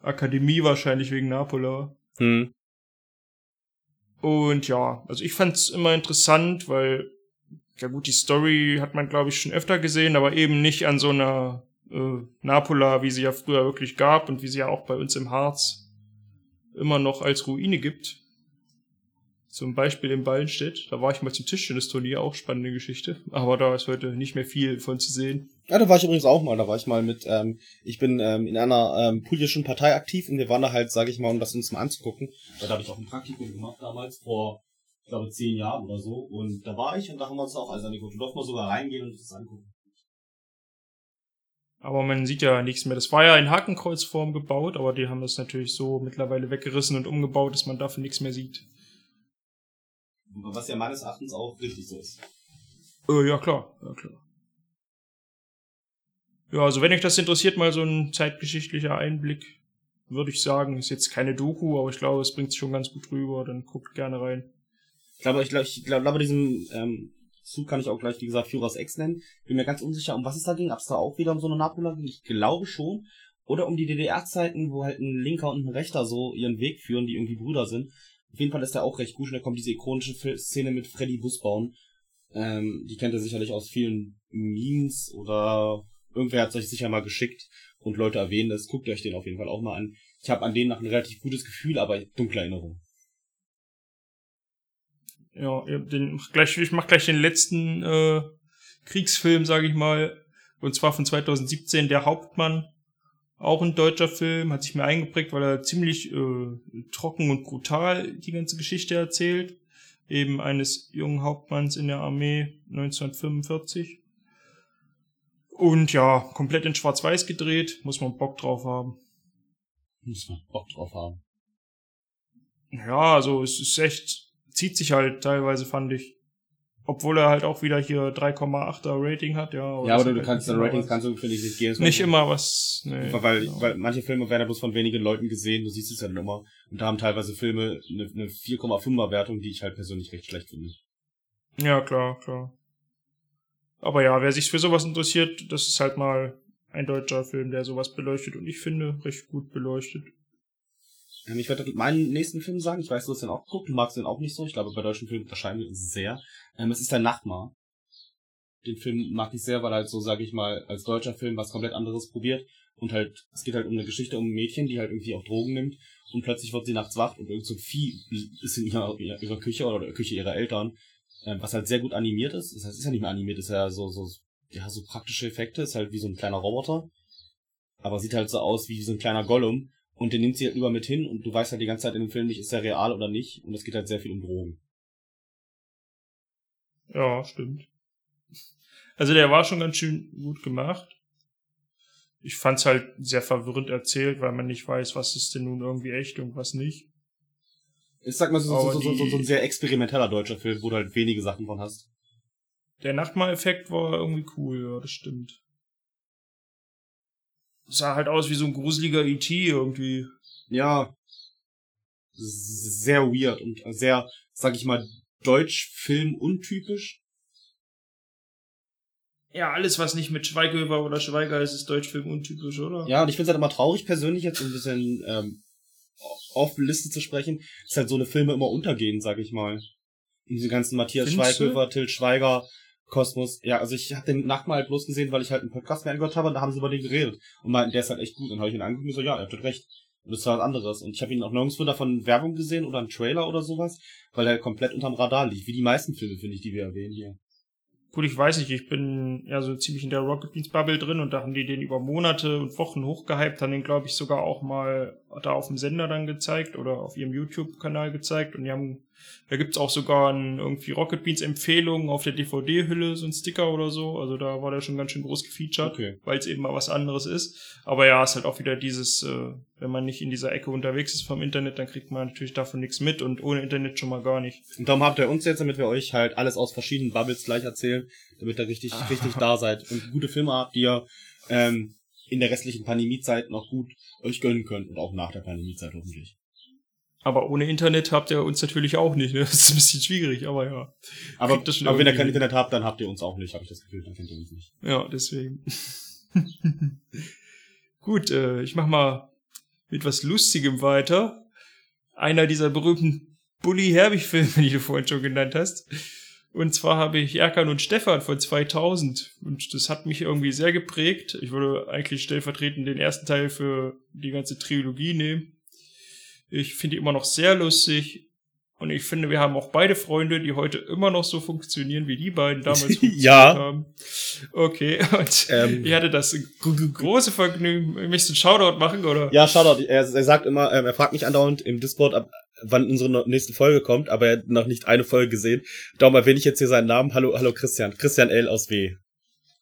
Akademie wahrscheinlich wegen Napola. Hm. Und ja, also ich fand's immer interessant, weil, ja gut, die Story hat man, glaube ich, schon öfter gesehen, aber eben nicht an so einer äh, Napola, wie sie ja früher wirklich gab und wie sie ja auch bei uns im Harz immer noch als Ruine gibt. Zum Beispiel in Ballenstedt. Da war ich mal zum Tischtennisturnier, auch spannende Geschichte. Aber da ist heute nicht mehr viel von zu sehen. Ja, da war ich übrigens auch mal. Da war ich mal mit, ähm, ich bin ähm, in einer ähm, politischen Partei aktiv und wir waren da halt, sage ich mal, um das uns mal anzugucken. Da habe ich auch ein Praktikum gemacht damals, vor, ich glaube, zehn Jahren oder so. Und da war ich und da haben wir uns auch alles angeguckt. Wir durften mal sogar reingehen und uns das angucken. Aber man sieht ja nichts mehr. Das war ja in Hakenkreuzform gebaut, aber die haben das natürlich so mittlerweile weggerissen und umgebaut, dass man dafür nichts mehr sieht. Was ja meines Erachtens auch richtig so ist. Äh, ja, klar, ja, klar. Ja, also wenn euch das interessiert, mal so ein zeitgeschichtlicher Einblick, würde ich sagen, ist jetzt keine Doku, aber ich glaube, es bringt es schon ganz gut rüber, dann guckt gerne rein. Ich glaube, ich glaube, ich glaube, diesen ähm, Zug kann ich auch gleich, wie gesagt, Führers Ex nennen. Bin mir ganz unsicher, um was es da ging. Ob es da auch wieder um so eine Napola ging? Ich glaube schon. Oder um die DDR-Zeiten, wo halt ein Linker und ein Rechter so ihren Weg führen, die irgendwie Brüder sind. Auf jeden Fall ist der auch recht gut und da kommt diese ikonische Szene mit Freddy Busbauen. Ähm, die kennt ihr sicherlich aus vielen Memes oder irgendwer hat es euch sicher mal geschickt und Leute erwähnen das. Guckt euch den auf jeden Fall auch mal an. Ich habe an den noch ein relativ gutes Gefühl, aber dunkle Erinnerung. Ja, den, gleich, ich mach gleich den letzten äh, Kriegsfilm, sage ich mal. Und zwar von 2017, Der Hauptmann. Auch ein deutscher Film, hat sich mir eingeprägt, weil er ziemlich äh, trocken und brutal die ganze Geschichte erzählt. Eben eines jungen Hauptmanns in der Armee 1945. Und ja, komplett in Schwarz-Weiß gedreht, muss man Bock drauf haben. Muss man Bock drauf haben. Ja, also es ist echt, zieht sich halt teilweise, fand ich. Obwohl er halt auch wieder hier 3,8er Rating hat, ja. Ja, aber du, du kannst, deine Ratings kannst du, finde ich, nicht gehen. Nicht immer was, nee. Weil, genau. weil manche Filme werden ja bloß von wenigen Leuten gesehen, du siehst es ja dann immer. Und da haben teilweise Filme eine, eine 4,5er Wertung, die ich halt persönlich recht schlecht finde. Ja, klar, klar. Aber ja, wer sich für sowas interessiert, das ist halt mal ein deutscher Film, der sowas beleuchtet und ich finde, recht gut beleuchtet. Ich werde meinen nächsten Film sagen. Ich weiß, du hast den auch geguckt. Du magst den auch nicht so. Ich glaube, bei deutschen Filmen unterscheiden wir sehr. Ähm, es ist der Nachtmar. Den Film mag ich sehr, weil halt so, sage ich mal, als deutscher Film was komplett anderes probiert. Und halt, es geht halt um eine Geschichte um ein Mädchen, die halt irgendwie auch Drogen nimmt. Und plötzlich wird sie nachts wach und irgend so ein Vieh ist in ihrer, ihrer Küche oder der Küche ihrer Eltern. Ähm, was halt sehr gut animiert ist. Das heißt, es ist ja nicht mehr animiert, es ist ja so, so, ja, so praktische Effekte. Ist halt wie so ein kleiner Roboter. Aber sieht halt so aus wie so ein kleiner Gollum. Und den nimmt sie halt über mit hin und du weißt halt die ganze Zeit in dem Film nicht, ist er real oder nicht. Und es geht halt sehr viel um Drogen. Ja, stimmt. Also der war schon ganz schön gut gemacht. Ich fand's halt sehr verwirrend erzählt, weil man nicht weiß, was ist denn nun irgendwie echt und was nicht. Ich sag mal so, so, so, so, so ein sehr experimenteller deutscher Film, wo du halt wenige Sachen von hast. Der Nachtmahl-Effekt war irgendwie cool, ja, das stimmt sah halt aus wie so ein gruseliger E.T. irgendwie. Ja. Sehr weird und sehr, sag ich mal, Deutsch-Film untypisch. Ja, alles, was nicht mit Schweighöfer oder Schweiger ist, ist Deutschfilm untypisch, oder? Ja, und ich finde es halt immer traurig persönlich, jetzt ein bisschen ähm, auf Liste zu sprechen, dass halt so eine Filme immer untergehen, sag ich mal. Diese ganzen Matthias Findest Schweighöfer, Till Schweiger, Kosmos, ja, also ich habe den Nachtmal halt bloß gesehen, weil ich halt einen Podcast mehr angehört habe und da haben sie über den geredet. Und meinten, der ist halt echt gut. Und dann habe ich ihn angeguckt und so, ja, er hat recht. Und das war was anderes. Und ich habe ihn auch nirgendwo davon Werbung gesehen oder einen Trailer oder sowas, weil er komplett unterm Radar liegt. Wie die meisten Filme, finde ich, die wir erwähnen hier. Gut, ich weiß nicht, ich bin ja so ziemlich in der Rocket Beans Bubble drin und da haben die den über Monate und Wochen hochgehypt, haben den glaube ich sogar auch mal da auf dem Sender dann gezeigt oder auf ihrem YouTube-Kanal gezeigt und die haben da gibt's auch sogar ein, irgendwie Rocket Beans Empfehlungen auf der DVD-Hülle, so ein Sticker oder so. Also da war der schon ganz schön groß gefeatured, okay. weil es eben mal was anderes ist. Aber ja, ist halt auch wieder dieses, äh, wenn man nicht in dieser Ecke unterwegs ist vom Internet, dann kriegt man natürlich davon nichts mit und ohne Internet schon mal gar nicht. Und darum habt ihr uns jetzt, damit wir euch halt alles aus verschiedenen Bubbles gleich erzählen, damit ihr richtig, richtig da seid und gute Filme habt, die ihr ähm, in der restlichen Pandemiezeit noch gut euch gönnen könnt und auch nach der Pandemiezeit hoffentlich. Aber ohne Internet habt ihr uns natürlich auch nicht. Ne? Das ist ein bisschen schwierig, aber ja. Aber, aber wenn ihr kein. Internet habt, dann habt ihr uns auch nicht, habe ich das Gefühl, dann kennt ihr uns nicht. Ja, deswegen. Gut, äh, ich mach mal mit was Lustigem weiter. Einer dieser berühmten Bully-Herbig-Filme, die du vorhin schon genannt hast. Und zwar habe ich Erkan und Stefan von 2000. Und das hat mich irgendwie sehr geprägt. Ich würde eigentlich stellvertretend den ersten Teil für die ganze Trilogie nehmen. Ich finde die immer noch sehr lustig. Und ich finde, wir haben auch beide Freunde, die heute immer noch so funktionieren, wie die beiden damals funktioniert Ja. haben. Okay, und Ähm. ich hatte das gro- große Vergnügen, möchtest du einen Shoutout machen, oder? Ja, Shoutout. Er, er sagt immer, ähm, er fragt mich andauernd im Discord, ab, wann unsere nächste Folge kommt, aber er hat noch nicht eine Folge gesehen. Darum erwähne ich jetzt hier seinen Namen. Hallo, hallo Christian. Christian L. aus W.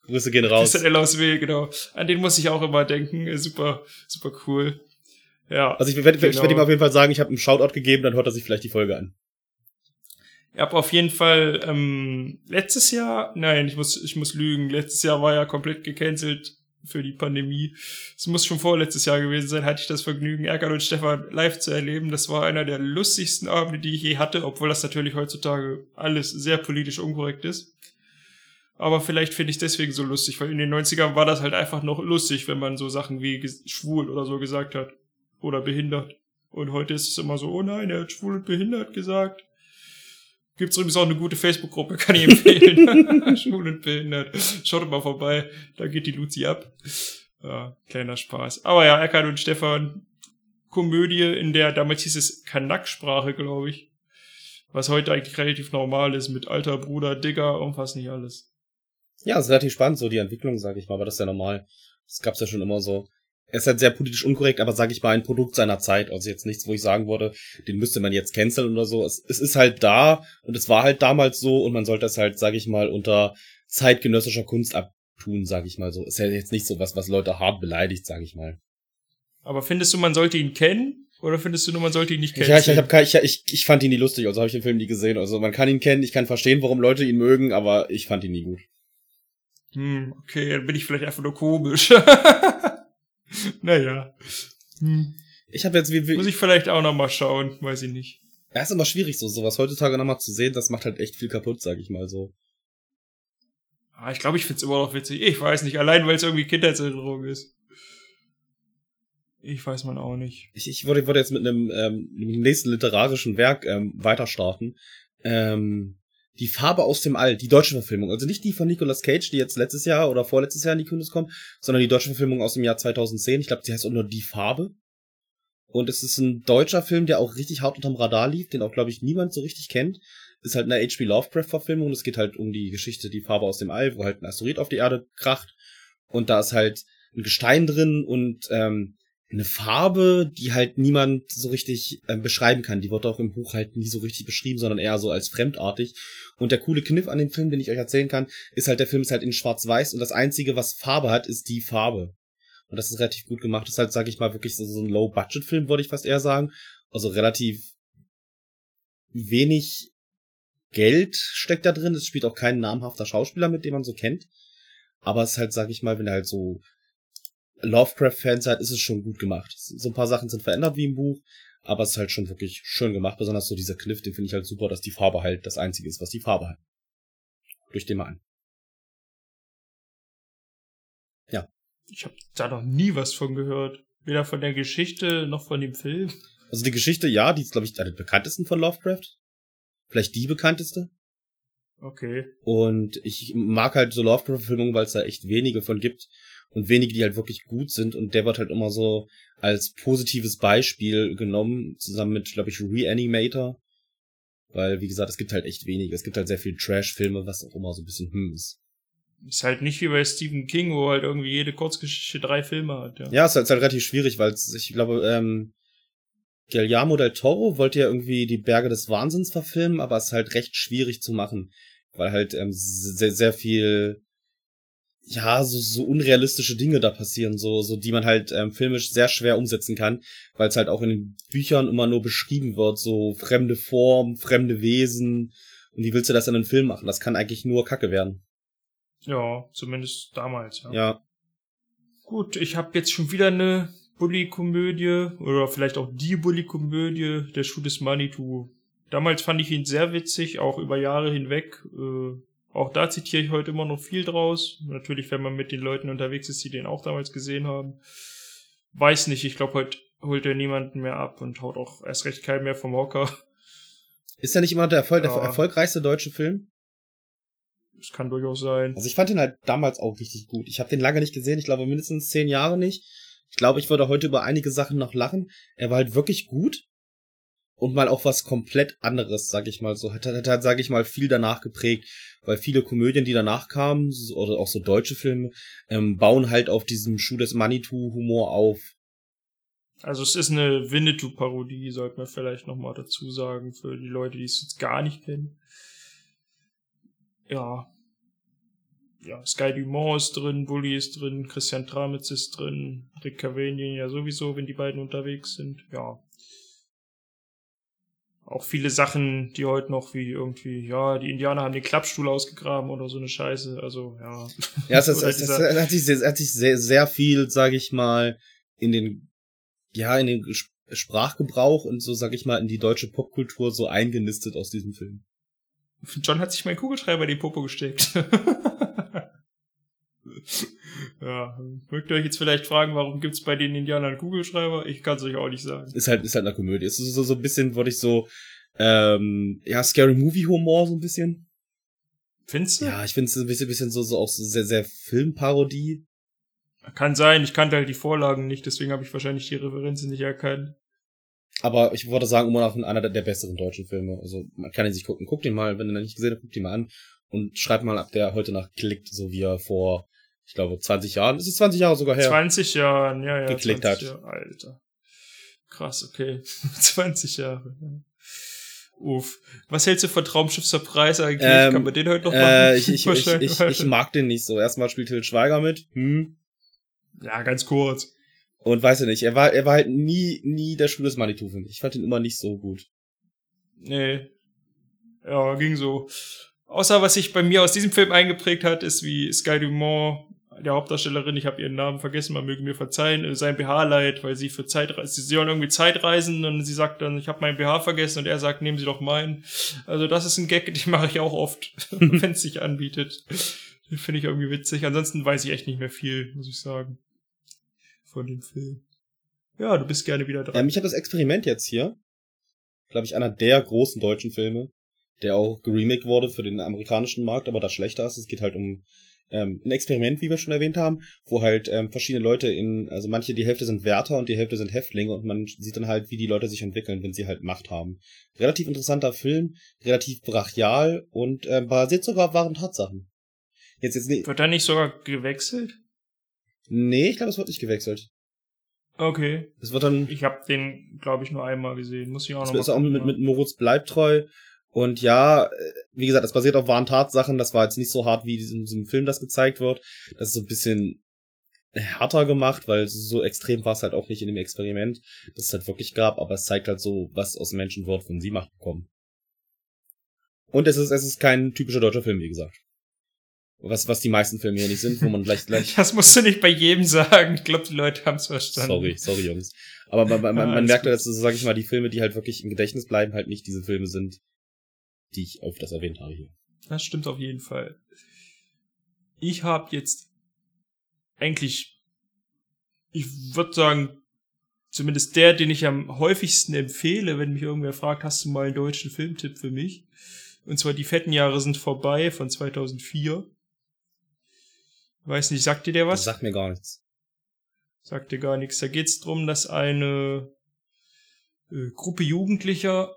Grüße gehen raus. Christian L. aus W, genau. An den muss ich auch immer denken. Äh, Super, super cool. Ja. Also ich werde ich Genau. werd ihm auf jeden Fall sagen, ich habe einen Shoutout gegeben, dann hört er sich vielleicht die Folge an. Ich habe auf jeden Fall ähm, letztes Jahr, nein, ich muss, ich muss lügen. Letztes Jahr war ja komplett gecancelt für die Pandemie. Es muss schon vorletztes Jahr gewesen sein, hatte ich das Vergnügen, Erkan und Stefan live zu erleben. Das war einer der lustigsten Abende, die ich je hatte, obwohl das natürlich heutzutage alles sehr politisch unkorrekt ist. Aber vielleicht finde ich es deswegen so lustig, weil in den 90ern war das halt einfach noch lustig, wenn man so Sachen wie schwul oder so gesagt hat. Oder behindert. Und heute ist es immer so, oh nein, er hat schwul und behindert gesagt. Gibt's übrigens auch eine gute Facebook-Gruppe, kann ich empfehlen. Schwul und behindert. Schaut mal vorbei, da geht die Luzi ab. Ja, kleiner Spaß. Aber ja, Erkan und Stefan, Komödie, in der damals hieß es Kanak-Sprache, glaube ich. Was heute eigentlich relativ normal ist mit alter Bruder, Digger und was nicht alles. Ja, ist relativ spannend, so die Entwicklung, sage ich mal, aber das ist ja normal. Das gab's ja schon immer so. Er ist halt sehr politisch unkorrekt, aber sage ich mal, ein Produkt seiner Zeit. Also jetzt nichts, wo ich sagen würde, den müsste man jetzt canceln oder so. Es, es ist halt da und es war halt damals so und man sollte es halt, sage ich mal, unter zeitgenössischer Kunst abtun, sage ich mal so. Ist ja jetzt nicht so was, was Leute hart beleidigt, sage ich mal. Aber findest du, man sollte ihn kennen? Oder findest du nur, man sollte ihn nicht kennen? Ja, ich, ich, hab ich, ich, ich fand ihn nie lustig, also habe ich den Film nie gesehen. Also man kann ihn kennen, ich kann verstehen, warum Leute ihn mögen, aber ich fand ihn nie gut. Hm, okay, dann bin ich vielleicht einfach nur komisch. naja. Hm. Ich habe jetzt wie, wie Muss ich vielleicht auch noch mal schauen, weiß ich nicht. Ja, ist immer schwierig, so sowas heutzutage nochmal zu sehen, das macht halt echt viel kaputt, sag ich mal so. Ah, ich glaube, ich find's immer noch witzig. Ich weiß nicht, allein weil es irgendwie Kindheitserinnerung ist. Ich weiß man auch nicht. Ich, ich wollte, wollte jetzt mit einem ähm, nächsten literarischen Werk ähm, weiter starten. Ähm, die Farbe aus dem All, die deutsche Verfilmung. Also nicht die von Nicolas Cage, die jetzt letztes Jahr oder vorletztes Jahr in die Kinos kommt, sondern die deutsche Verfilmung aus dem Jahr 2010. Ich glaube, die heißt auch nur Die Farbe. Und es ist ein deutscher Film, der auch richtig hart unterm Radar lief, den auch, glaube ich, niemand so richtig kennt. Ist halt eine H.P. Lovecraft-Verfilmung. Es geht halt um die Geschichte Die Farbe aus dem All, wo halt ein Asteroid auf die Erde kracht. Und da ist halt ein Gestein drin und ähm, eine Farbe, die halt niemand so richtig ähm, beschreiben kann. Die wird auch im Buch halt nie so richtig beschrieben, sondern eher so als fremdartig. Und der coole Kniff an dem Film, den ich euch erzählen kann, ist halt, der Film ist halt in schwarz-weiß und das einzige, was Farbe hat, ist die Farbe. Und das ist relativ gut gemacht. Das ist halt, sag ich mal, wirklich so, so ein Low-Budget-Film, würde ich fast eher sagen. Also relativ wenig Geld steckt da drin. Es spielt auch kein namhafter Schauspieler mit, den man so kennt. Aber es ist halt, sag ich mal, wenn er halt so Lovecraft-Fans seid, ist es schon gut gemacht. So ein paar Sachen sind verändert wie im Buch, aber es ist halt schon wirklich schön gemacht. Besonders so dieser Kniff, den finde ich halt super, dass die Farbe halt das Einzige ist, was die Farbe hat. Durch den mal an. Ich habe da noch nie was von gehört. Weder von der Geschichte noch von dem Film. Also die Geschichte, ja, die ist, glaube ich, eine der bekanntesten von Lovecraft. Vielleicht die bekannteste. Okay. Und ich mag halt so Lovecraft-Verfilmungen, weil es da echt wenige von gibt. Und wenige, die halt wirklich gut sind. Und der wird halt immer so als positives Beispiel genommen, zusammen mit, glaube ich, Reanimator. Weil, wie gesagt, es gibt halt echt wenige. Es gibt halt sehr viel Trash-Filme, was auch immer so ein bisschen hm ist. Ist halt nicht wie bei Stephen King, wo halt irgendwie jede Kurzgeschichte drei Filme hat, ja. Ja, es ist halt, ist halt relativ schwierig, weil ich glaube, ähm, Guillermo del Toro wollte ja irgendwie die Berge des Wahnsinns verfilmen, aber es ist halt recht schwierig zu machen, weil halt ähm, sehr, sehr viel, ja, so, so unrealistische Dinge da passieren, so, so die man halt ähm, filmisch sehr schwer umsetzen kann, weil es halt auch in den Büchern immer nur beschrieben wird, so fremde Formen, fremde Wesen. Und wie willst du das in einem Film machen? Das kann eigentlich nur Kacke werden. Ja, zumindest damals, ja. Ja. Gut, ich habe jetzt schon wieder eine Bully-Komödie oder vielleicht auch die Bully-Komödie, der Schuh des Manitou. Damals fand ich ihn sehr witzig, auch über Jahre hinweg. Äh, auch da zitiere ich heute immer noch viel draus. Natürlich, wenn man mit den Leuten unterwegs ist, die den auch damals gesehen haben. Weiß nicht, ich glaube, heute holt er niemanden mehr ab und haut auch erst recht keinen mehr vom Hocker. Ist ja nicht immer der, Erfolg, Ja. der erfolgreichste deutsche Film? Das kann durchaus sein. Also ich fand ihn halt damals auch richtig gut. Ich habe den lange nicht gesehen, ich glaube mindestens zehn Jahre nicht. Ich glaube, ich würde heute über einige Sachen noch lachen. Er war halt wirklich gut. Und mal auch was komplett anderes, sag ich mal so. Hat, hat, hat sag ich mal, viel danach geprägt. Weil viele Komödien, die danach kamen, oder auch so deutsche Filme, ähm, bauen halt auf diesem Schuh des Manitou-Humor auf. Also es ist eine Winnetou-Parodie, sollte man vielleicht nochmal dazu sagen, für die Leute, die es jetzt gar nicht kennen. Ja. Ja, Sky Dumont ist drin, Bully ist drin, Christian Tramitz ist drin, Rick Cavanian ja sowieso, wenn die beiden unterwegs sind. Ja. Auch viele Sachen, die heute noch wie irgendwie, ja, die Indianer haben den Klappstuhl ausgegraben oder so eine Scheiße. Also, ja. Ja, es, es, dieser- es hat sich, sehr, es hat sich sehr, sehr viel, sag ich mal, in den, ja, in den Sprachgebrauch und so, sag ich mal, in die deutsche Popkultur so eingenistet aus diesem Film. John hat sich meinen Kugelschreiber in die Popo gesteckt. ja, mögt ihr euch jetzt vielleicht fragen, warum gibt's bei den Indianern Kugelschreiber? Ich kann's euch auch nicht sagen. Ist halt, ist halt eine Komödie. Ist so, so ein bisschen, würde ich so, ähm, ja, Scary Movie Humor so ein bisschen. Findest du? Ja, ich finde es ein bisschen, bisschen so, so auch so sehr, sehr Filmparodie. Kann sein, ich kannte halt die Vorlagen nicht, deswegen habe ich wahrscheinlich die Referenzen nicht erkannt. Aber ich würde sagen, immer noch einer der, der besseren deutschen Filme. Also, man kann ihn sich gucken. Guckt ihn mal, wenn ihr ihn nicht gesehen habt, guckt ihn mal an. Und schreibt mal, ab der heute Nacht klickt, so wie er vor, ich glaube, 20 Jahren, es ist 20 Jahre sogar her. 20 Jahren, ja, ja. Geklickt 20 hat. Jahre, Alter. Krass, okay. 20 Jahre. ja. Uff. Was hältst du von Traumschiff Surprise eigentlich? Ähm, Kann man den heute noch machen? Äh, ich, ich, ich, ich, ich mag den nicht so. Erstmal spielt Til Schweiger mit. Hm. ja, ganz kurz. Und weiß ich nicht, er war, er war halt nie, nie der Schuh des Manitou für mich. Ich fand ihn immer nicht so gut. Nee. Ja, ging so. Außer was sich bei mir aus diesem Film eingeprägt hat, ist wie Sky Dumont, der Hauptdarstellerin, ich habe ihren Namen vergessen, man möge mir verzeihen, äh, sein BH leid, weil sie für Zeitreisen, sie sollen irgendwie Zeitreisen und sie sagt dann, ich habe meinen BH vergessen und er sagt, nehmen Sie doch meinen. Also das ist ein Gag, den mache ich auch oft, wenn es sich anbietet. Den finde ich irgendwie witzig. Ansonsten weiß ich echt nicht mehr viel, muss ich sagen. Von dem Film. Ja, du bist gerne wieder dran. Ähm, ich habe das Experiment jetzt hier. Glaube ich, einer der großen deutschen Filme, der auch geremaked wurde für den amerikanischen Markt, aber da schlechter ist. Es geht halt um ähm, ein Experiment, wie wir schon erwähnt haben, wo halt ähm, verschiedene Leute in, also manche, die Hälfte sind Wärter und die Hälfte sind Häftlinge und man sieht dann halt, wie die Leute sich entwickeln, wenn sie halt Macht haben. Relativ interessanter Film, relativ brachial und ähm, basiert sogar auf wahren Tatsachen. Jetzt, jetzt, nee, Wird da nicht sogar gewechselt? nee, ich glaube, es wird nicht gewechselt. Okay. Es wird dann, Ich habe den, glaube ich, nur einmal gesehen. Muss ich auch Das noch mal ist auch mit, mit Moritz Bleibtreu. Und ja, äh, wie gesagt, das basiert auf wahren Tatsachen. Das war jetzt nicht so hart, wie in diesem Film das gezeigt wird. Das ist so ein bisschen härter gemacht, weil so extrem war es halt auch nicht in dem Experiment, das es halt wirklich gab, aber es zeigt halt so, was aus Menschen wird, wenn sie Macht bekommen. Und es ist, es ist kein typischer deutscher Film, wie gesagt. Was, was die meisten Filme hier nicht sind, wo man gleich, gleich, Das musst du nicht bei jedem sagen. Ich glaube, die Leute haben es verstanden. Sorry, sorry, Jungs. Aber man, man, Ja, man, man merkt gut. halt, dass, so sag ich mal, die Filme, die halt wirklich im Gedächtnis bleiben, halt nicht diese Filme sind, die ich öfters erwähnt habe hier. Das stimmt auf jeden Fall. Ich habe jetzt eigentlich, ich würde sagen, zumindest der, den ich am häufigsten empfehle, wenn mich irgendwer fragt, hast du mal einen deutschen Filmtipp für mich? Und zwar Die fetten Jahre sind vorbei von 2004. Weiß nicht, sagt dir der Das was? sagt mir gar nichts. Sagt dir gar nichts. Da geht's drum, dass eine äh, Gruppe Jugendlicher,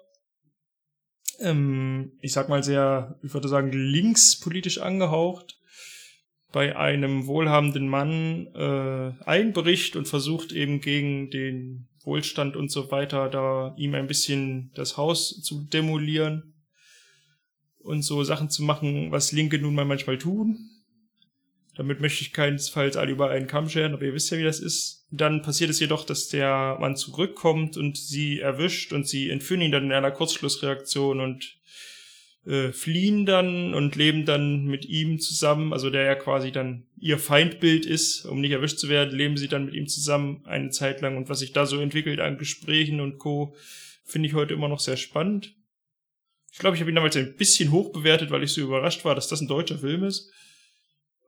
ähm, ich sag mal sehr, ich würde sagen, linkspolitisch angehaucht, bei einem wohlhabenden Mann äh, einbricht und versucht eben gegen den Wohlstand und so weiter da ihm ein bisschen das Haus zu demolieren und so Sachen zu machen, was Linke nun mal manchmal tun. Damit möchte ich keinesfalls alle über einen Kamm scheren, aber ihr wisst ja, wie das ist. Dann passiert es jedoch, dass der Mann zurückkommt und sie erwischt und sie entführen ihn dann in einer Kurzschlussreaktion und äh, fliehen dann und leben dann mit ihm zusammen, also der ja quasi dann ihr Feindbild ist, um nicht erwischt zu werden, leben sie dann mit ihm zusammen eine Zeit lang und was sich da so entwickelt an Gesprächen und Co. finde ich heute immer noch sehr spannend. Ich glaube, ich habe ihn damals ein bisschen hoch bewertet, weil ich so überrascht war, dass das ein deutscher Film ist.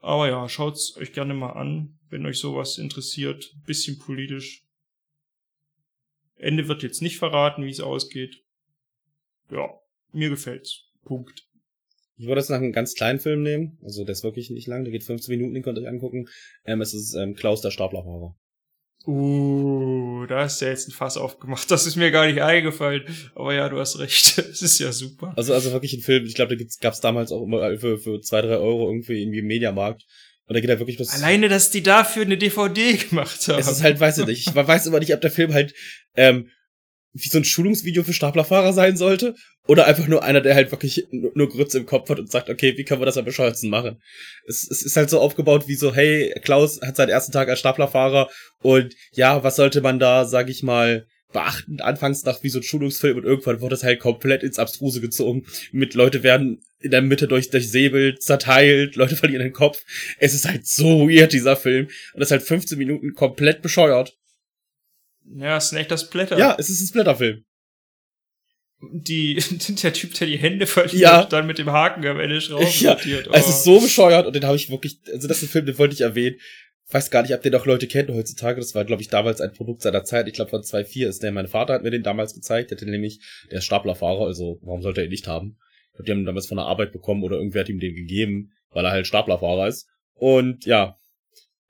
Aber ja, schaut's euch gerne mal an, wenn euch sowas interessiert. Bisschen politisch. Ende wird jetzt nicht verraten, wie es ausgeht. Ja, mir gefällt's. Punkt. Ich würde jetzt nach einem ganz kleinen Film nehmen. Also der ist wirklich nicht lang, der geht 15 Minuten, den könnt ihr euch angucken. Ähm, es ist ähm, Klaus der Staplerfahrer. Uh, da hast du ja jetzt ein Fass aufgemacht. Das ist mir gar nicht eingefallen. Aber ja, du hast recht. Es ist ja super. Also, also wirklich ein Film, ich glaube, da gab es damals auch immer für, für zwei, drei Euro irgendwie irgendwie im Mediamarkt. Und da geht er wirklich was. Alleine, dass die dafür eine DVD gemacht haben. Es ist halt, weiß ich nicht. Ich weiß immer nicht, ob der Film halt ähm, wie so ein Schulungsvideo für Staplerfahrer sein sollte oder einfach nur einer, der halt wirklich nur, Grütze im Kopf hat und sagt, okay, wie können wir das am bescheuertsten machen? Es, es ist halt so aufgebaut wie so, hey, Klaus hat seinen ersten Tag als Staplerfahrer und ja, was sollte man da, sag ich mal, beachten, anfangs nach wie so ein Schulungsfilm und irgendwann wird das halt komplett ins Abstruse gezogen. Mit Leute werden in der Mitte durch, durch Säbel zerteilt, Leute verlieren den Kopf. Es ist halt so weird, dieser Film. Und das ist halt 15 Minuten komplett bescheuert. Ja, es ist ein echter Splatter. Ja, es ist ein Splatterfilm. Die, der Typ, der die Hände verliert, Ja. dann mit dem Haken am Ende drauf Ja, montiert. Es ist so bescheuert und den habe ich wirklich, also das ist ein Film, den wollte ich erwähnen. Weiß gar nicht, ob den auch Leute kennen heutzutage. Das war, glaube ich, damals ein Produkt seiner Zeit. Ich glaube, von 2.4 ist der. Mein Vater hat mir den damals gezeigt. Der hatte nämlich, der ist Staplerfahrer, also warum sollte er ihn nicht haben? Ich glaub, die haben ihn damals von der Arbeit bekommen oder irgendwer hat ihm den gegeben, weil er halt Staplerfahrer ist. Und ja,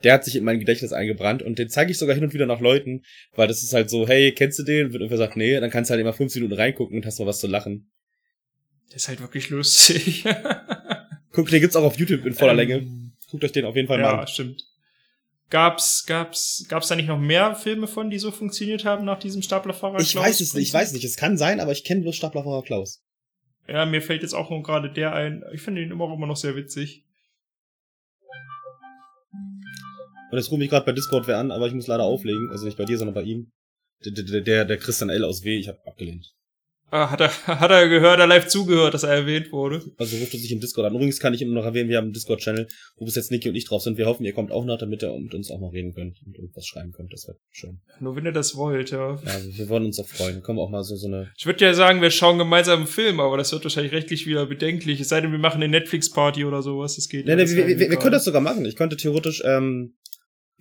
der hat sich in mein Gedächtnis eingebrannt und den zeige ich sogar hin und wieder nach Leuten, weil das ist halt so, hey, kennst du den? Wird irgendwer sagt, nee, dann kannst du halt immer fünf Minuten reingucken und hast mal was zu lachen. Der ist halt wirklich lustig. Guck, den gibt's auch auf YouTube in voller Länge. Ähm, Guckt euch den auf jeden Fall mal Ja, an. stimmt. Gab's, gab's, gab's da nicht noch mehr Filme von, die so funktioniert haben nach diesem Staplerfahrer? Ich weiß es nicht, ich weiß es nicht. Es kann sein, aber ich kenne bloß Staplerfahrer Klaus. Ja, mir fällt jetzt auch nur gerade der ein. Ich finde ihn immer immer noch sehr witzig. Und jetzt rufe ich gerade bei Discord wer an, aber ich muss leider auflegen. Also nicht bei dir, sondern bei ihm. Der, der, der, Christian L. aus W. Ich habe abgelehnt. Ah, hat er, hat er gehört, er live zugehört, dass er erwähnt wurde. Also ruft er sich im Discord an. Übrigens kann ich immer noch erwähnen, wir haben einen Discord-Channel, wo bis jetzt Niki und ich drauf sind. Wir hoffen, ihr kommt auch noch, damit ihr mit uns auch noch reden könnt und irgendwas schreiben könnt. Das wäre schön. Nur wenn ihr das wollt, ja. Ja, wir, wir wollen uns auch freuen. Wir auch mal so, so eine... Ich würde ja sagen, wir schauen gemeinsam einen Film, aber das wird wahrscheinlich rechtlich wieder bedenklich. Es sei denn, wir machen eine Netflix-Party oder sowas. Das geht Nee, ja, nee, ist wir, wir, wir können das sogar machen. Ich könnte theoretisch, ähm,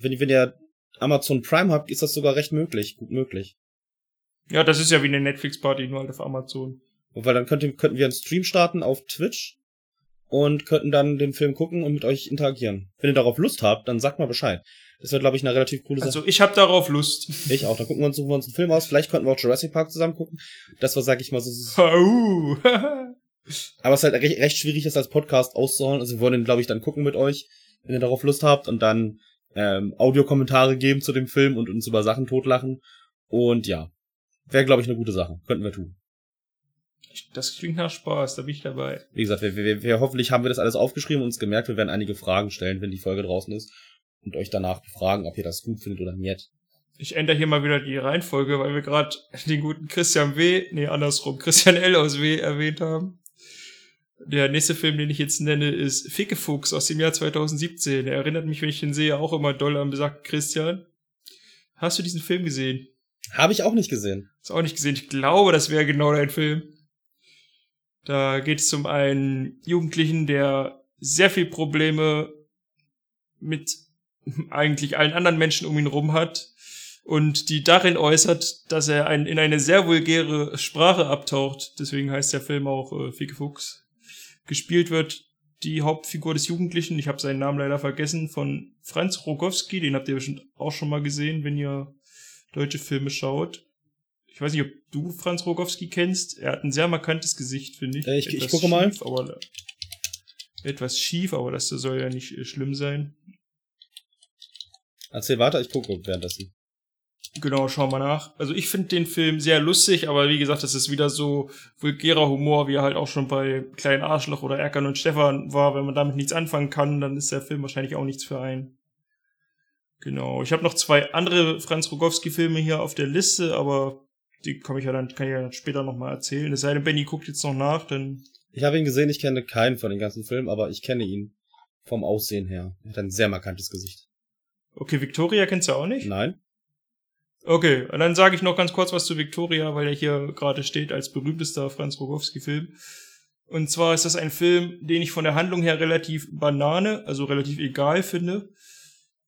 wenn, wenn ihr Amazon Prime habt, ist das sogar recht möglich. Gut möglich. Ja, das ist ja wie eine Netflix-Party, nur halt auf Amazon. Weil dann könnte, könnten wir einen Stream starten auf Twitch und könnten dann den Film gucken und mit euch interagieren. Wenn ihr darauf Lust habt, dann sagt mal Bescheid. Das wäre, glaube ich, eine relativ coole Sache. Also ich habe darauf Lust. Ich auch. Dann gucken wir uns, suchen wir uns einen Film aus. Vielleicht könnten wir auch Jurassic Park zusammen gucken. Das war, sag ich mal, so. so- Au. Aber es ist halt recht, recht schwierig, das als Podcast auszuholen. Also wir wollen den, glaube ich, dann gucken mit euch, wenn ihr darauf Lust habt und dann ähm, Audiokommentare geben zu dem Film und uns über Sachen totlachen. Und ja, wäre, glaube ich, eine gute Sache. Könnten wir tun. das klingt nach Spaß, da bin ich dabei. Wie gesagt, wir, wir, wir hoffentlich haben wir das alles aufgeschrieben und uns gemerkt, wir werden einige Fragen stellen, wenn die Folge draußen ist und euch danach befragen, ob ihr das gut findet oder nicht. Ich ändere hier mal wieder die Reihenfolge, weil wir gerade den guten Christian W., nee, andersrum, Christian L. aus W. erwähnt haben. Der nächste Film, den ich jetzt nenne, ist Fickefuchs aus dem Jahr 2017. Er erinnert mich, wenn ich den sehe, auch immer doll an besagten Christian. Hast du diesen Film gesehen? Habe ich auch nicht gesehen. Hast auch nicht gesehen. Ich glaube, das wäre genau dein Film. Da geht es um einen Jugendlichen, der sehr viel Probleme mit eigentlich allen anderen Menschen um ihn rum hat und die darin äußert, dass er ein, in eine sehr vulgäre Sprache abtaucht. Deswegen heißt der Film auch äh, Ficke Fuchs. Gespielt wird die Hauptfigur des Jugendlichen, ich habe seinen Namen leider vergessen, von Franz Rogowski, den habt ihr bestimmt auch schon mal gesehen, wenn ihr deutsche Filme schaut. Ich weiß nicht, ob du Franz Rogowski kennst. Er hat ein sehr markantes Gesicht, finde ich. Äh, ich- ich gucke mal. Schief, aber, etwas schief, aber das soll ja nicht äh, schlimm sein. Erzähl weiter, ich gucke währenddessen. Genau, schau mal nach. Also ich finde den Film sehr lustig, aber wie gesagt, das ist wieder so vulgärer Humor, wie er halt auch schon bei Kleinen Arschloch oder Erkan und Stefan war. Wenn man damit nichts anfangen kann, dann ist der Film wahrscheinlich auch nichts für einen. Genau. Ich habe noch zwei andere Franz Rogowski-Filme hier auf der Liste, aber die komme ich ja dann, kann ich ja später nochmal erzählen. Es sei denn, Benny guckt jetzt noch nach, dann Ich habe ihn gesehen, ich kenne keinen von den ganzen Filmen, aber ich kenne ihn vom Aussehen her. Er hat ein sehr markantes Gesicht. Okay, Victoria kennst du auch nicht? Nein? Okay, und dann sage ich noch ganz kurz was zu Victoria, weil er hier gerade steht als berühmtester Franz Rogowski-Film. Und zwar ist das ein Film, den ich von der Handlung her relativ banane, also relativ egal finde.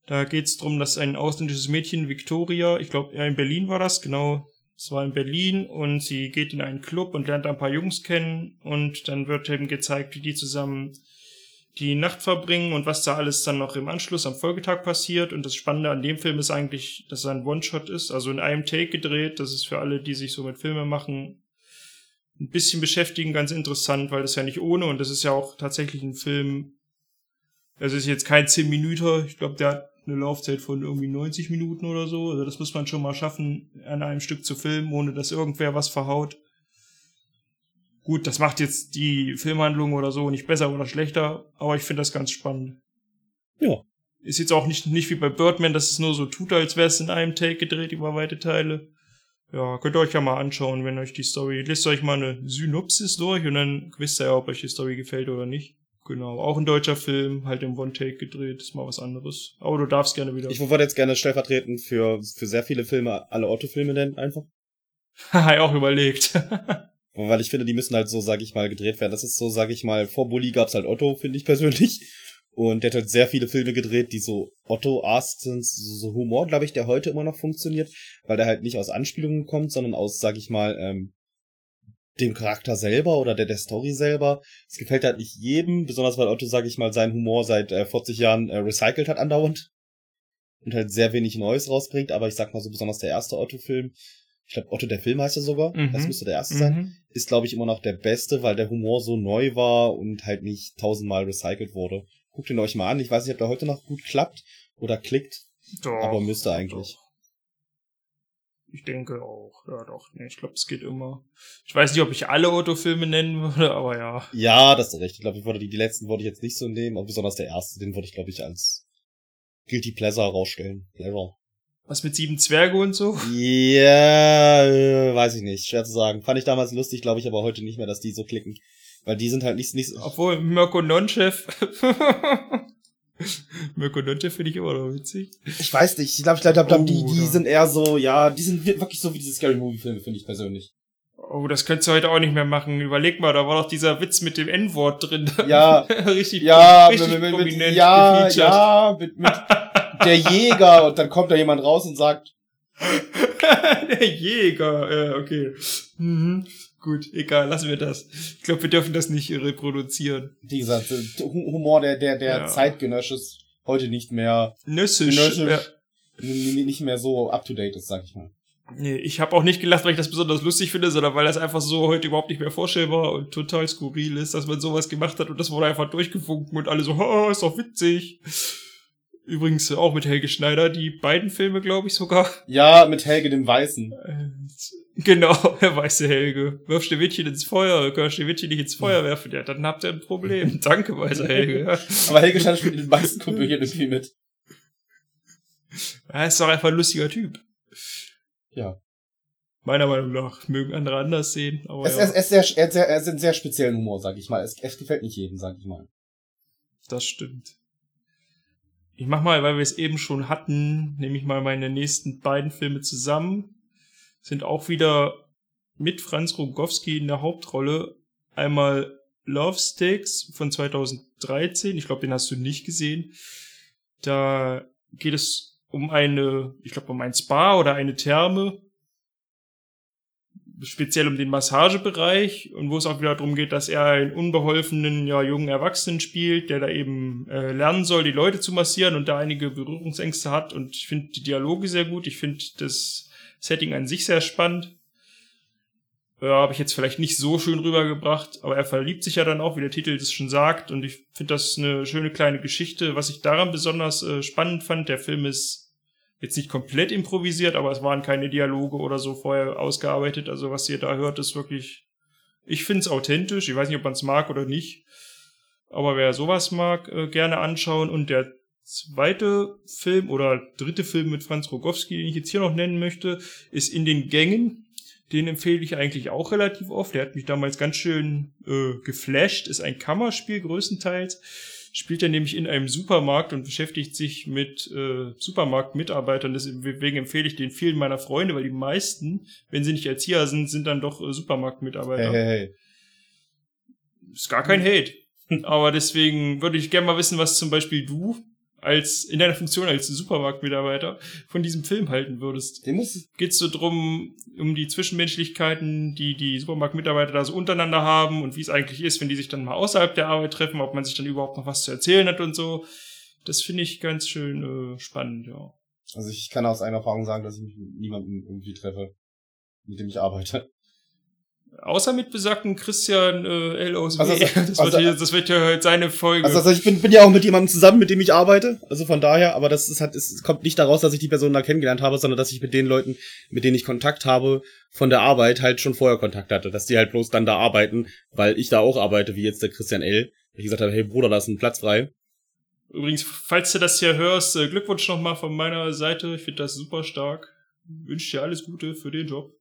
Da geht es darum, dass ein ausländisches Mädchen, Victoria, ich glaube, in Berlin war das, genau, es war in Berlin und sie geht in einen Club und lernt ein paar Jungs kennen und dann wird eben gezeigt, wie die zusammen die Nacht verbringen und was da alles dann noch im Anschluss am Folgetag passiert. Und das Spannende an dem Film ist eigentlich, dass er ein One-Shot ist, also in einem Take gedreht. Das ist für alle, die sich so mit Filmen machen, ein bisschen beschäftigen, ganz interessant, weil das ja nicht ohne und das ist ja auch tatsächlich ein Film. Also ist jetzt kein 10 Minuten, ich glaube, der hat eine Laufzeit von irgendwie 90 Minuten oder so. Also das muss man schon mal schaffen, an einem Stück zu filmen, ohne dass irgendwer was verhaut. Gut, das macht jetzt die Filmhandlung oder so nicht besser oder schlechter, aber ich finde das ganz spannend. Ja. Ist jetzt auch nicht, nicht wie bei Birdman, dass es nur so tut, als wäre es in einem Take gedreht über weite Teile. Ja, könnt ihr euch ja mal anschauen, wenn euch die Story, lest euch mal eine Synopsis durch und dann wisst ihr ja, ob euch die Story gefällt oder nicht. Genau, auch ein deutscher Film, halt im One-Take gedreht, ist mal was anderes. Aber du darfst gerne wieder. Ich wollte jetzt gerne stellvertretend für, für sehr viele Filme alle Otto-Filme nennen, einfach. Haha, auch überlegt. Weil ich finde, die müssen halt so, sag ich mal, gedreht werden. Das ist so, sag ich mal, vor Bully gab's halt Otto, finde ich persönlich. Und der hat halt sehr viele Filme gedreht, die so Otto-Ask sind, so Humor, glaube ich, der heute immer noch funktioniert, weil der halt nicht aus Anspielungen kommt, sondern aus, sag ich mal, ähm, dem Charakter selber oder der, der Story selber. Es gefällt halt nicht jedem, besonders weil Otto, sag ich mal, seinen Humor seit äh, 40 Jahren äh, recycelt hat andauernd. Und halt sehr wenig Neues rausbringt, aber ich sag mal so besonders der erste Otto-Film, ich glaube Otto der Film heißt er sogar, Mhm. das müsste der erste sein, Mhm. ist glaube ich immer noch der beste, weil der Humor so neu war und halt nicht tausendmal recycelt wurde. Guckt ihn euch mal an, ich weiß nicht, ob der heute noch gut klappt oder klickt, Doch, aber müsste eigentlich. doch. Ich denke auch, ja doch. Nee, ich glaube, es geht immer. Ich weiß nicht, ob ich alle Otto-Filme nennen würde, aber ja. Ja, das ist recht. Ich glaube, ich würde die, die letzten würde ich jetzt nicht so nehmen, aber besonders der erste, den würde ich glaube ich als Guilty Pleasure rausstellen. Pleasure. Was mit sieben Zwerge und so? Ja, äh, weiß ich nicht. Schwer zu sagen. Fand ich damals lustig, glaube ich aber heute nicht mehr, dass die so klicken. Weil die sind halt nicht, nicht Obwohl, Mirko Nonchef. Mirko Nonchef finde ich immer noch witzig. Ich weiß nicht. Ich glaube, ich glaub, die, Oh, die da- sind eher so, ja, die sind wirklich so wie diese Scary Movie Filme, finde ich persönlich. Oh, das könntest du heute auch nicht mehr machen. Überleg mal, da war doch dieser Witz mit dem N-Wort drin. Ja, richtig, ja, richtig mit, mit, mit, prominent ja, ja, mit, mit der Jäger und dann kommt da jemand raus und sagt, Der Jäger, äh, okay. Mhm. Gut, egal, lassen wir das. Ich glaube, wir dürfen das nicht reproduzieren. wie gesagt, Hu- Humor, der, der, der Ja. zeitgenössisch ist, heute nicht mehr, Nüssisch. Nüssisch. Ja. nicht mehr so up to date ist, sag ich mal. Nee, ich habe auch nicht gelacht, weil ich das besonders lustig finde, sondern weil das einfach so heute überhaupt nicht mehr vorstellbar und total skurril ist, dass man sowas gemacht hat und das wurde einfach durchgefunken und alle so, oh, ist doch witzig. Übrigens auch mit Helge Schneider, die beiden Filme, glaube ich sogar. Ja, mit Helge dem Weißen. Äh, Genau, der weiße Helge. Wirf Schneewittchen ins Feuer, kann Schneewittchen nicht ins Feuer werfen, ja, dann habt ihr ein Problem. Danke, weißer Helge. Ja. Aber Helge Schneider spielt den weißen Kumpel hier irgendwie mit. Er ist doch einfach ein lustiger Typ. Ja. Meiner Meinung nach. Mögen andere anders sehen, aber Es, ja, es, es, sehr, er, sehr, er hat einen sehr speziellen Humor, sag ich mal. Es, es gefällt nicht jedem, sag ich mal. das stimmt. Ich mach mal, weil wir es eben schon hatten, nehme ich mal meine nächsten beiden Filme zusammen. Sind auch wieder mit Franz Rogowski in der Hauptrolle. Einmal Love Stakes von 2013. Ich glaube, den hast du nicht gesehen. Da geht es um eine, ich glaube, um ein Spa oder eine Therme. Speziell um den Massagebereich und wo es auch wieder darum geht, dass er einen unbeholfenen, ja, jungen Erwachsenen spielt, der da eben äh, lernen soll, die Leute zu massieren und da einige Berührungsängste hat. Und ich finde die Dialoge sehr gut. Ich finde das Setting an sich sehr spannend. Ja, habe ich jetzt vielleicht nicht so schön rübergebracht, aber er verliebt sich ja dann auch, wie der Titel das schon sagt. Und ich finde das eine schöne kleine Geschichte. Was ich daran besonders äh, spannend fand, der Film ist jetzt nicht komplett improvisiert, aber es waren keine Dialoge oder so vorher ausgearbeitet. Also was ihr da hört, ist wirklich, ich finde es authentisch. Ich weiß nicht, ob man es mag oder nicht. Aber wer sowas mag, äh, gerne anschauen. Und der zweite Film oder dritte Film mit Franz Rogowski, den ich jetzt hier noch nennen möchte, ist In den Gängen. Den empfehle ich eigentlich auch relativ oft. Der hat mich damals ganz schön äh, geflasht. Ist ein Kammerspiel größtenteils. Spielt er nämlich in einem Supermarkt und beschäftigt sich mit äh, Supermarktmitarbeitern. Deswegen empfehle ich den vielen meiner Freunde, weil die meisten, wenn sie nicht Erzieher sind, sind dann doch äh, Supermarktmitarbeiter. Hey, hey, hey. Ist gar kein Hate. Aber deswegen würde ich gerne mal wissen, was zum Beispiel du als in deiner Funktion als Supermarktmitarbeiter von diesem Film halten würdest. Den muss Geht's so drum, um die Zwischenmenschlichkeiten, die die Supermarktmitarbeiter da so untereinander haben und wie es eigentlich ist, wenn die sich dann mal außerhalb der Arbeit treffen, ob man sich dann überhaupt noch was zu erzählen hat und so. Das finde ich ganz schön äh, spannend, ja. Also ich kann aus eigener Erfahrung sagen, dass ich mich mit niemandem irgendwie treffe, mit dem ich arbeite. Außer mit besagten Christian äh, L. aus Also, W. das, also- wird hier, das wird ja halt seine Folge. Also, also ich bin, bin ja auch mit jemandem zusammen, mit dem ich arbeite. Also von daher, aber das ist halt, es kommt nicht daraus, dass ich die Person da kennengelernt habe, sondern dass ich mit den Leuten, mit denen ich Kontakt habe, von der Arbeit halt schon vorher Kontakt hatte. Dass die halt bloß dann da arbeiten, weil ich da auch arbeite, wie jetzt der Christian L. Ich gesagt habe, hey Bruder, da ist ein Platz frei. Übrigens, falls du das hier hörst, äh, Glückwunsch nochmal von meiner Seite. Ich finde das super stark. Wünsche dir alles Gute für den Job.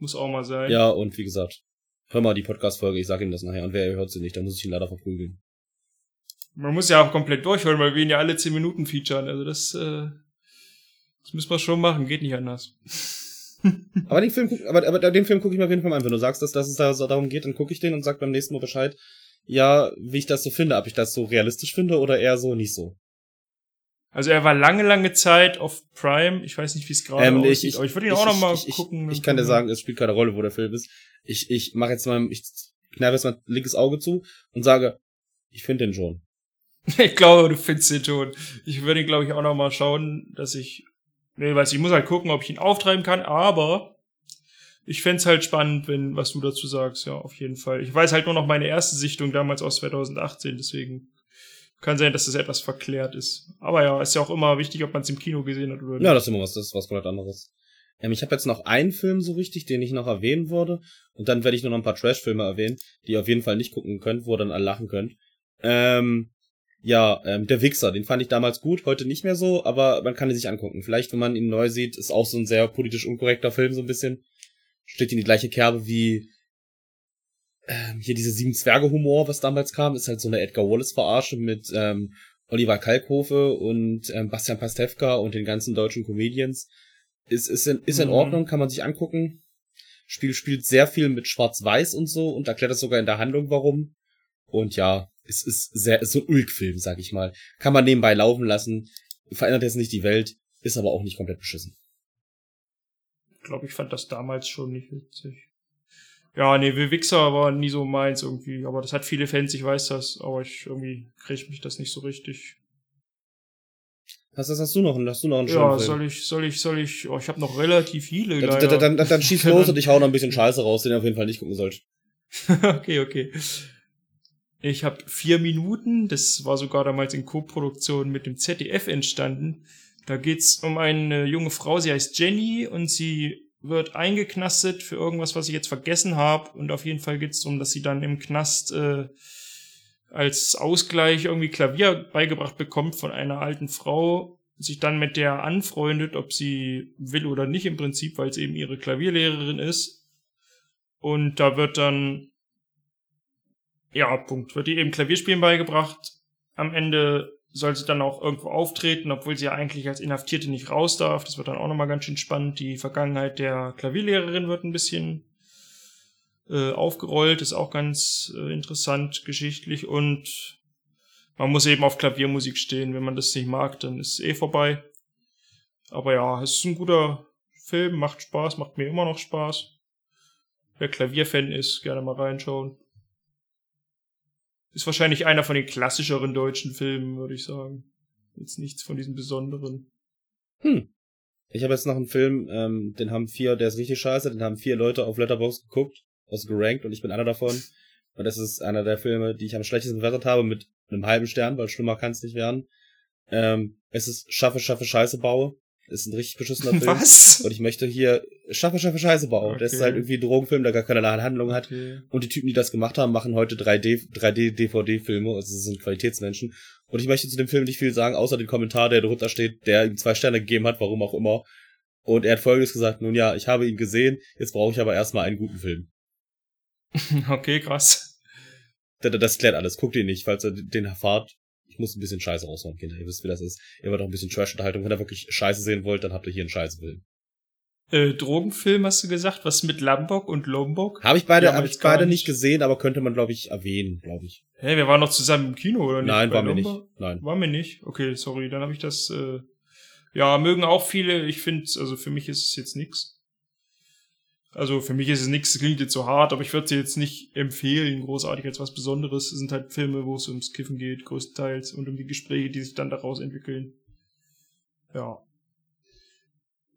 Muss auch mal sein. Ja, und wie gesagt, hör mal die Podcast-Folge, ich sag ihm das nachher. Und wer hört sie nicht, dann muss ich ihn leider verprügeln. Man muss ja auch komplett durchhören, weil wir ihn ja alle 10 Minuten featuren. Also das, äh, das müssen wir schon machen, geht nicht anders. Aber den Film, guck, aber, aber den Film gucke ich mir auf jeden Fall mal an. Wenn du sagst, dass, dass es da so darum geht, dann gucke ich den und sag beim nächsten Mal Bescheid, ja, wie ich das so finde, ob ich das so realistisch finde oder eher so nicht so. Also er war lange, lange Zeit auf Prime. Ich weiß nicht, wie es gerade Ähm, ich- aussieht, ich- aber ich würde ihn auch noch mal ich, ich, gucken. Ich, ich kann dir sagen, es spielt keine Rolle, wo der Film ist. Ich, ich mache jetzt mal, ich kneife jetzt mein linkes Auge zu und sage, ich finde den schon. Ich glaube, du findest den schon. Ich würde ihn, glaube ich, auch noch mal schauen, dass ich. Nee, weiß ich, ich muss halt gucken, ob ich ihn auftreiben kann, aber ich fänd's halt spannend, wenn, was du dazu sagst, ja, auf jeden Fall. Ich weiß halt nur noch meine erste Sichtung damals aus 2018, deswegen kann sein, dass das etwas verklärt ist. Aber ja, ist ja auch immer wichtig, ob man es im Kino gesehen hat oder nicht. Ja, das ist immer was, das ist was komplett anderes. Ähm, ich habe jetzt noch einen Film so richtig, den ich noch erwähnen würde. Und dann werde ich nur noch ein paar Trash-Filme erwähnen, die ihr auf jeden Fall nicht gucken könnt, wo ihr dann alle lachen könnt. Ähm, ja, ähm, Der Wichser, den fand ich damals gut, heute nicht mehr so, aber man kann ihn sich angucken. Vielleicht, wenn man ihn neu sieht, ist auch so ein sehr politisch unkorrekter Film, so ein bisschen. Steht in die gleiche Kerbe wie ähm, hier diese sieben Zwerge Humor, was damals kam, ist halt so eine Edgar Wallace Verarsche mit ähm, Oliver Kalkofe und ähm, Bastian Pastewka und den ganzen deutschen Comedians. Ist, ist, in, ist in Mhm. Ordnung, kann man sich angucken. Spiel spielt sehr viel mit Schwarz-Weiß und so und erklärt das sogar in der Handlung, warum. Und ja, es ist sehr, ist so ein Ulk-Film, sag ich mal. Kann man nebenbei laufen lassen, verändert jetzt nicht die Welt, ist aber auch nicht komplett beschissen. Ich glaube, ich fand das damals schon nicht witzig. Ja, nee, The Wichser war nie so meins irgendwie, aber das hat viele Fans, ich weiß das, aber ich irgendwie krieg mich das nicht so richtig. Was, was hast du noch? Hast du noch einen Ja, soll ich, soll ich, soll ich, oh, ich habe noch relativ viele. Dann, dann, dann, dann, dann schieß los und ich hau noch ein bisschen Scheiße raus, den ihr auf jeden Fall nicht gucken sollt. okay, okay. Ich habe vier Minuten, das war sogar damals in Co-Produktion mit dem ZDF entstanden. Da geht's um eine junge Frau, sie heißt Jenny und sie wird eingeknastet für irgendwas, was ich jetzt vergessen habe. Und auf jeden Fall geht's darum, dass sie dann im Knast äh, als Ausgleich irgendwie Klavier beigebracht bekommt von einer alten Frau, sich dann mit der anfreundet, ob sie will oder nicht im Prinzip, weil es eben ihre Klavierlehrerin ist. Und da wird dann ja, Punkt. Wird ihr eben Klavierspielen beigebracht. Am Ende soll sie dann auch irgendwo auftreten, obwohl sie ja eigentlich als Inhaftierte nicht raus darf. Das wird dann auch nochmal ganz schön spannend. Die Vergangenheit der Klavierlehrerin wird ein bisschen äh, aufgerollt. Ist auch ganz äh, interessant geschichtlich. Und man muss eben auf Klaviermusik stehen. Wenn man das nicht mag, dann ist es eh vorbei. Aber ja, es ist ein guter Film, macht Spaß, macht mir immer noch Spaß. Wer Klavierfan ist, gerne mal reinschauen. Ist wahrscheinlich einer von den klassischeren deutschen Filmen, würde ich sagen. Jetzt nichts von diesen besonderen. Hm. Ich habe jetzt noch einen Film, ähm, den haben vier, der ist richtig scheiße, den haben vier Leute auf Letterboxd geguckt, also gerankt und ich bin einer davon. Und das ist einer der Filme, die ich am schlechtesten bewertet habe, mit einem halben Stern, weil schlimmer kann es nicht werden. Ähm, es ist Schaffe, Schaffe, Scheiße baue. Ist ein richtig beschissener Film. Was? Und ich möchte hier Schaffe, Schaffe, Scheiße baue. Das ist Okay. halt irgendwie ein Drogenfilm, der gar keine Handlung hat. Okay. Und die Typen, die das gemacht haben, machen heute 3D, 3D DVD-Filme, also sie sind Qualitätsmenschen. Und ich möchte zu dem Film nicht viel sagen, außer den Kommentar, der drunter steht, der ihm zwei Sterne gegeben hat, warum auch immer. Und er hat folgendes gesagt, nun ja, ich habe ihn gesehen, jetzt brauche ich aber erstmal einen guten Film. Okay, krass. Das, das klärt alles. Guckt ihn nicht, falls ihr den erfahrt. Muss ein bisschen Scheiße raushauen, Kinder. Ihr wisst, wie das ist. Ihr wollt auch ein bisschen Trash-Unterhaltung. Wenn ihr wirklich Scheiße sehen wollt, dann habt ihr hier einen Scheiße-Film. Äh, Drogenfilm hast du gesagt? Was mit Lombok und Lombok? Habe ich beide, Ja, hab ich beide nicht. nicht gesehen, aber könnte man, glaube ich, erwähnen, glaube ich. Hä, wir waren noch zusammen im Kino, oder nicht? Nein, Bei waren wir nicht. Lombok? Nein. War mir nicht. Okay, sorry, dann habe ich das. Äh, ja, mögen auch viele. Ich finde, also für mich ist es jetzt nix. Also für mich ist es nix. Es klingt jetzt so hart, aber ich würde sie jetzt nicht empfehlen, großartig als was Besonderes. Es sind halt Filme, wo es ums Kiffen geht, größtenteils, und um die Gespräche, die sich dann daraus entwickeln. Ja.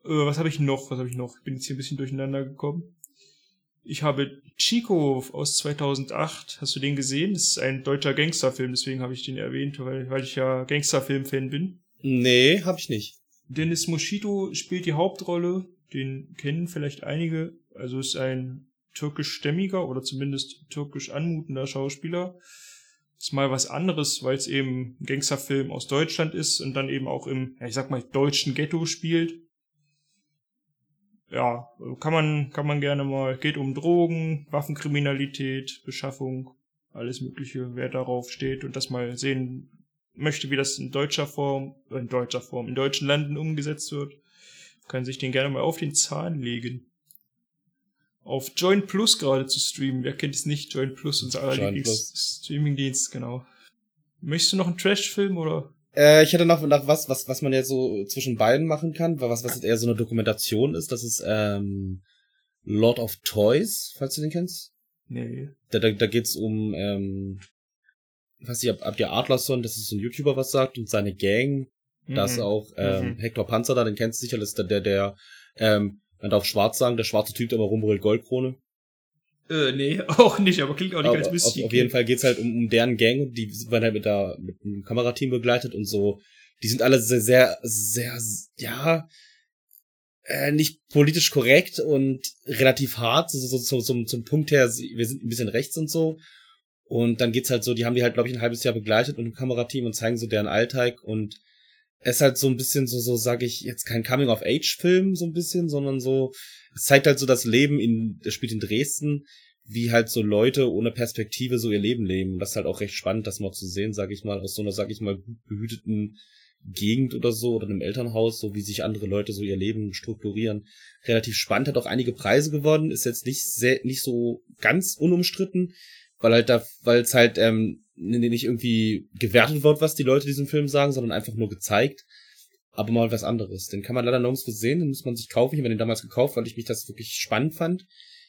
Äh, was habe ich noch? Was habe ich noch? Ich bin jetzt hier ein bisschen durcheinander gekommen. Ich habe Chico aus 2008. Hast du den gesehen? Das ist ein deutscher Gangsterfilm, deswegen habe ich den erwähnt, weil, weil ich ja Gangsterfilm-Fan bin. Nee, habe ich nicht. Dennis Moschito spielt die Hauptrolle. Den kennen vielleicht einige. Also ist ein türkischstämmiger oder zumindest türkisch anmutender Schauspieler. Ist mal was anderes, weil es eben ein Gangsterfilm aus Deutschland ist und dann eben auch im, ja, ich sag mal, deutschen Ghetto spielt. Ja, kann man, kann man gerne mal. Geht um Drogen, Waffenkriminalität, Beschaffung, alles Mögliche, wer darauf steht und das mal sehen möchte, wie das in deutscher Form, in deutscher Form, in deutschen Landen umgesetzt wird, kann sich den gerne mal auf den Zahn legen. Auf Join Plus gerade zu streamen. Wer kennt es nicht? Join Plus, unser aller Join Lieblings-Streaming-Dienst, genau. Möchtest du noch einen Trash-Film oder? Äh, ich hätte noch nach was, was, was man jetzt so zwischen beiden machen kann, was, was jetzt eher so eine Dokumentation ist. Das ist ähm, Lord of Toys, falls du den kennst. Nee. Da, da, da geht's um, ähm, ich weiß nicht, ob, ob der Adlerson, das ist so ein YouTuber, was sagt, und seine Gang. Mhm. auch ähm, Mhm. Hector Panzer da, den kennst du sicher, das ist der, der, der ähm, man darf schwarz sagen, der schwarze Typ, der immer rumbrüllt, Goldkrone. Äh, nee, auch nicht, aber klingt auch nicht Aber als auf, Mystik. auf jeden Fall geht's halt um, um deren Gang, die werden halt mit, der, mit einem Kamerateam begleitet und so. Die sind alle sehr, sehr, sehr, ja, äh, nicht politisch korrekt und relativ hart, so, so, so zum, zum Punkt her, wir sind ein bisschen rechts und so. Und dann geht's halt so, die haben die halt, glaube ich, ein halbes Jahr begleitet mit einem Kamerateam und zeigen so deren Alltag und ist halt so ein bisschen so, so sage ich, jetzt kein Coming-of-Age-Film so ein bisschen, sondern so, es zeigt halt so das Leben in, das spielt in Dresden, wie halt so Leute ohne Perspektive so ihr Leben leben. Das ist halt auch recht spannend, das mal zu sehen, sag ich mal, aus so einer, sag ich mal, gut behüteten Gegend oder so oder einem Elternhaus, so wie sich andere Leute so ihr Leben strukturieren. Relativ spannend, hat auch einige Preise gewonnen, ist jetzt nicht sehr, nicht so ganz unumstritten, weil halt da, weil es halt ähm, nicht irgendwie gewertet wird, was die Leute diesem Film sagen, sondern einfach nur gezeigt. Aber mal was anderes. Den kann man leider nirgendwo sehen, den muss man sich kaufen. Ich habe den damals gekauft, weil ich mich das wirklich spannend fand.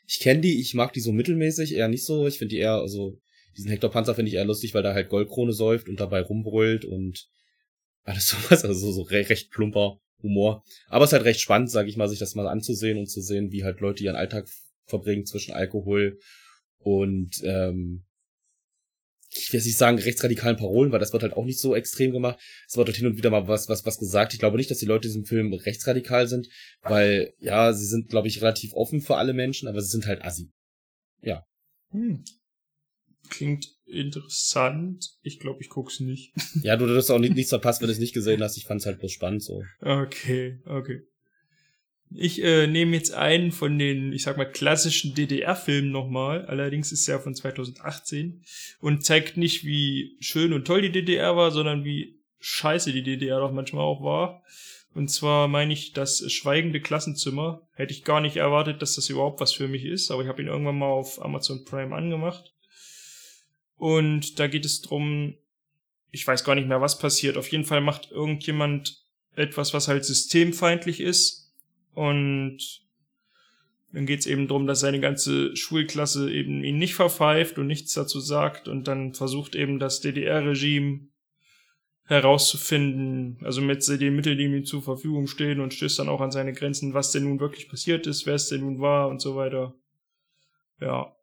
Ich kenne die, ich mag die so mittelmäßig, eher nicht so. Ich finde die eher, also diesen Hector Panzer finde ich eher lustig, weil der halt Goldkrone säuft und dabei rumbrüllt und alles sowas, also so, so re recht plumper Humor. Aber es ist halt recht spannend, sage ich mal, sich das mal anzusehen und zu sehen, wie halt Leute ihren Alltag verbringen zwischen Alkohol und ähm, ich will jetzt nicht sagen rechtsradikalen Parolen, weil das wird halt auch nicht so extrem gemacht. Es wird halt hin und wieder mal was, was, was gesagt. Ich glaube nicht, dass die Leute in diesem Film rechtsradikal sind, weil, ja, sie sind, glaube ich, relativ offen für alle Menschen, aber sie sind halt assi. Hm. Klingt interessant. Ich glaube, ich guck's nicht. Ja, du hast auch nicht, nichts verpasst, wenn du es nicht gesehen hast. Ich fand's halt bloß spannend so. Okay, okay. Ich äh, nehme jetzt einen von den, ich sag mal, klassischen DDR-Filmen nochmal. Allerdings ist er von 2018 und zeigt nicht, wie schön und toll die DDR war, sondern wie scheiße die DDR doch manchmal auch war. Und zwar meine ich das Schweigende Klassenzimmer. Hätte ich gar nicht erwartet, dass das überhaupt was für mich ist, aber ich habe ihn irgendwann mal auf Amazon Prime angemacht. Und da geht es drum, ich weiß gar nicht mehr, was passiert. Auf jeden Fall macht irgendjemand etwas, was halt systemfeindlich ist. Und dann geht's eben drum, dass seine ganze Schulklasse eben ihn nicht verpfeift und nichts dazu sagt. Und dann versucht eben das DDR-Regime herauszufinden, also mit den Mitteln, die ihm zur Verfügung stehen und stößt dann auch an seine Grenzen, was denn nun wirklich passiert ist, wer es denn nun war und so weiter. Ja,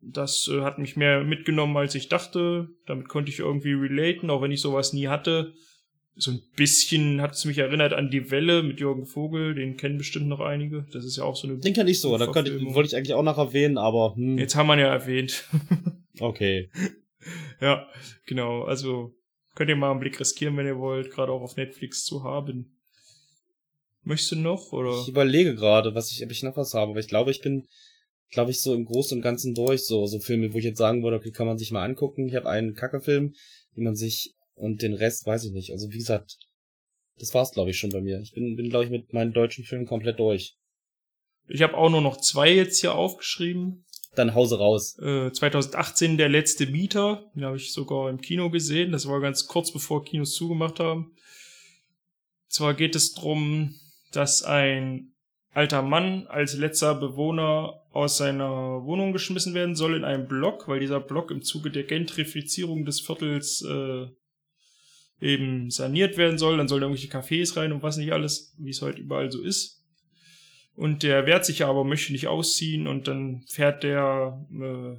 das äh, hat mich mehr mitgenommen, als ich dachte. Damit konnte ich irgendwie relaten, auch wenn ich sowas nie hatte. So ein bisschen hat es mich erinnert an die Welle mit Jürgen Vogel, den kennen bestimmt noch einige. Das ist ja auch so eine. Den kann ich so, da könnte, wollte ich eigentlich auch noch erwähnen, aber hm, Jetzt haben wir ihn ja erwähnt. okay. ja, genau. Also könnt ihr mal einen Blick riskieren, wenn ihr wollt, gerade auch auf Netflix zu haben. Möchtest du noch, oder? Ich überlege gerade, was ich, ob ich noch was habe, aber ich glaube, ich bin, glaube ich, so im Großen und Ganzen durch, so, so Filme, wo ich jetzt sagen würde, okay, kann man sich mal angucken. Ich habe einen Kackefilm, den man sich, und den Rest weiß ich nicht. Also, wie gesagt, das war's, glaube ich, schon bei mir. Ich bin, bin glaube ich, mit meinen deutschen Filmen komplett durch. Ich habe auch nur noch zwei jetzt hier aufgeschrieben. Dann Hause raus. Äh, 2018 der letzte Mieter, den habe ich sogar im Kino gesehen. Das war ganz kurz bevor Kinos zugemacht haben. Zwar geht es drum, dass ein alter Mann als letzter Bewohner aus seiner Wohnung geschmissen werden soll in einem Block, weil dieser Block im Zuge der Gentrifizierung des Viertels äh, eben saniert werden soll. Dann sollen irgendwelche Cafés rein und was nicht alles, wie es heute überall so ist. Und der wehrt sich aber, möchte nicht ausziehen und dann fährt der äh,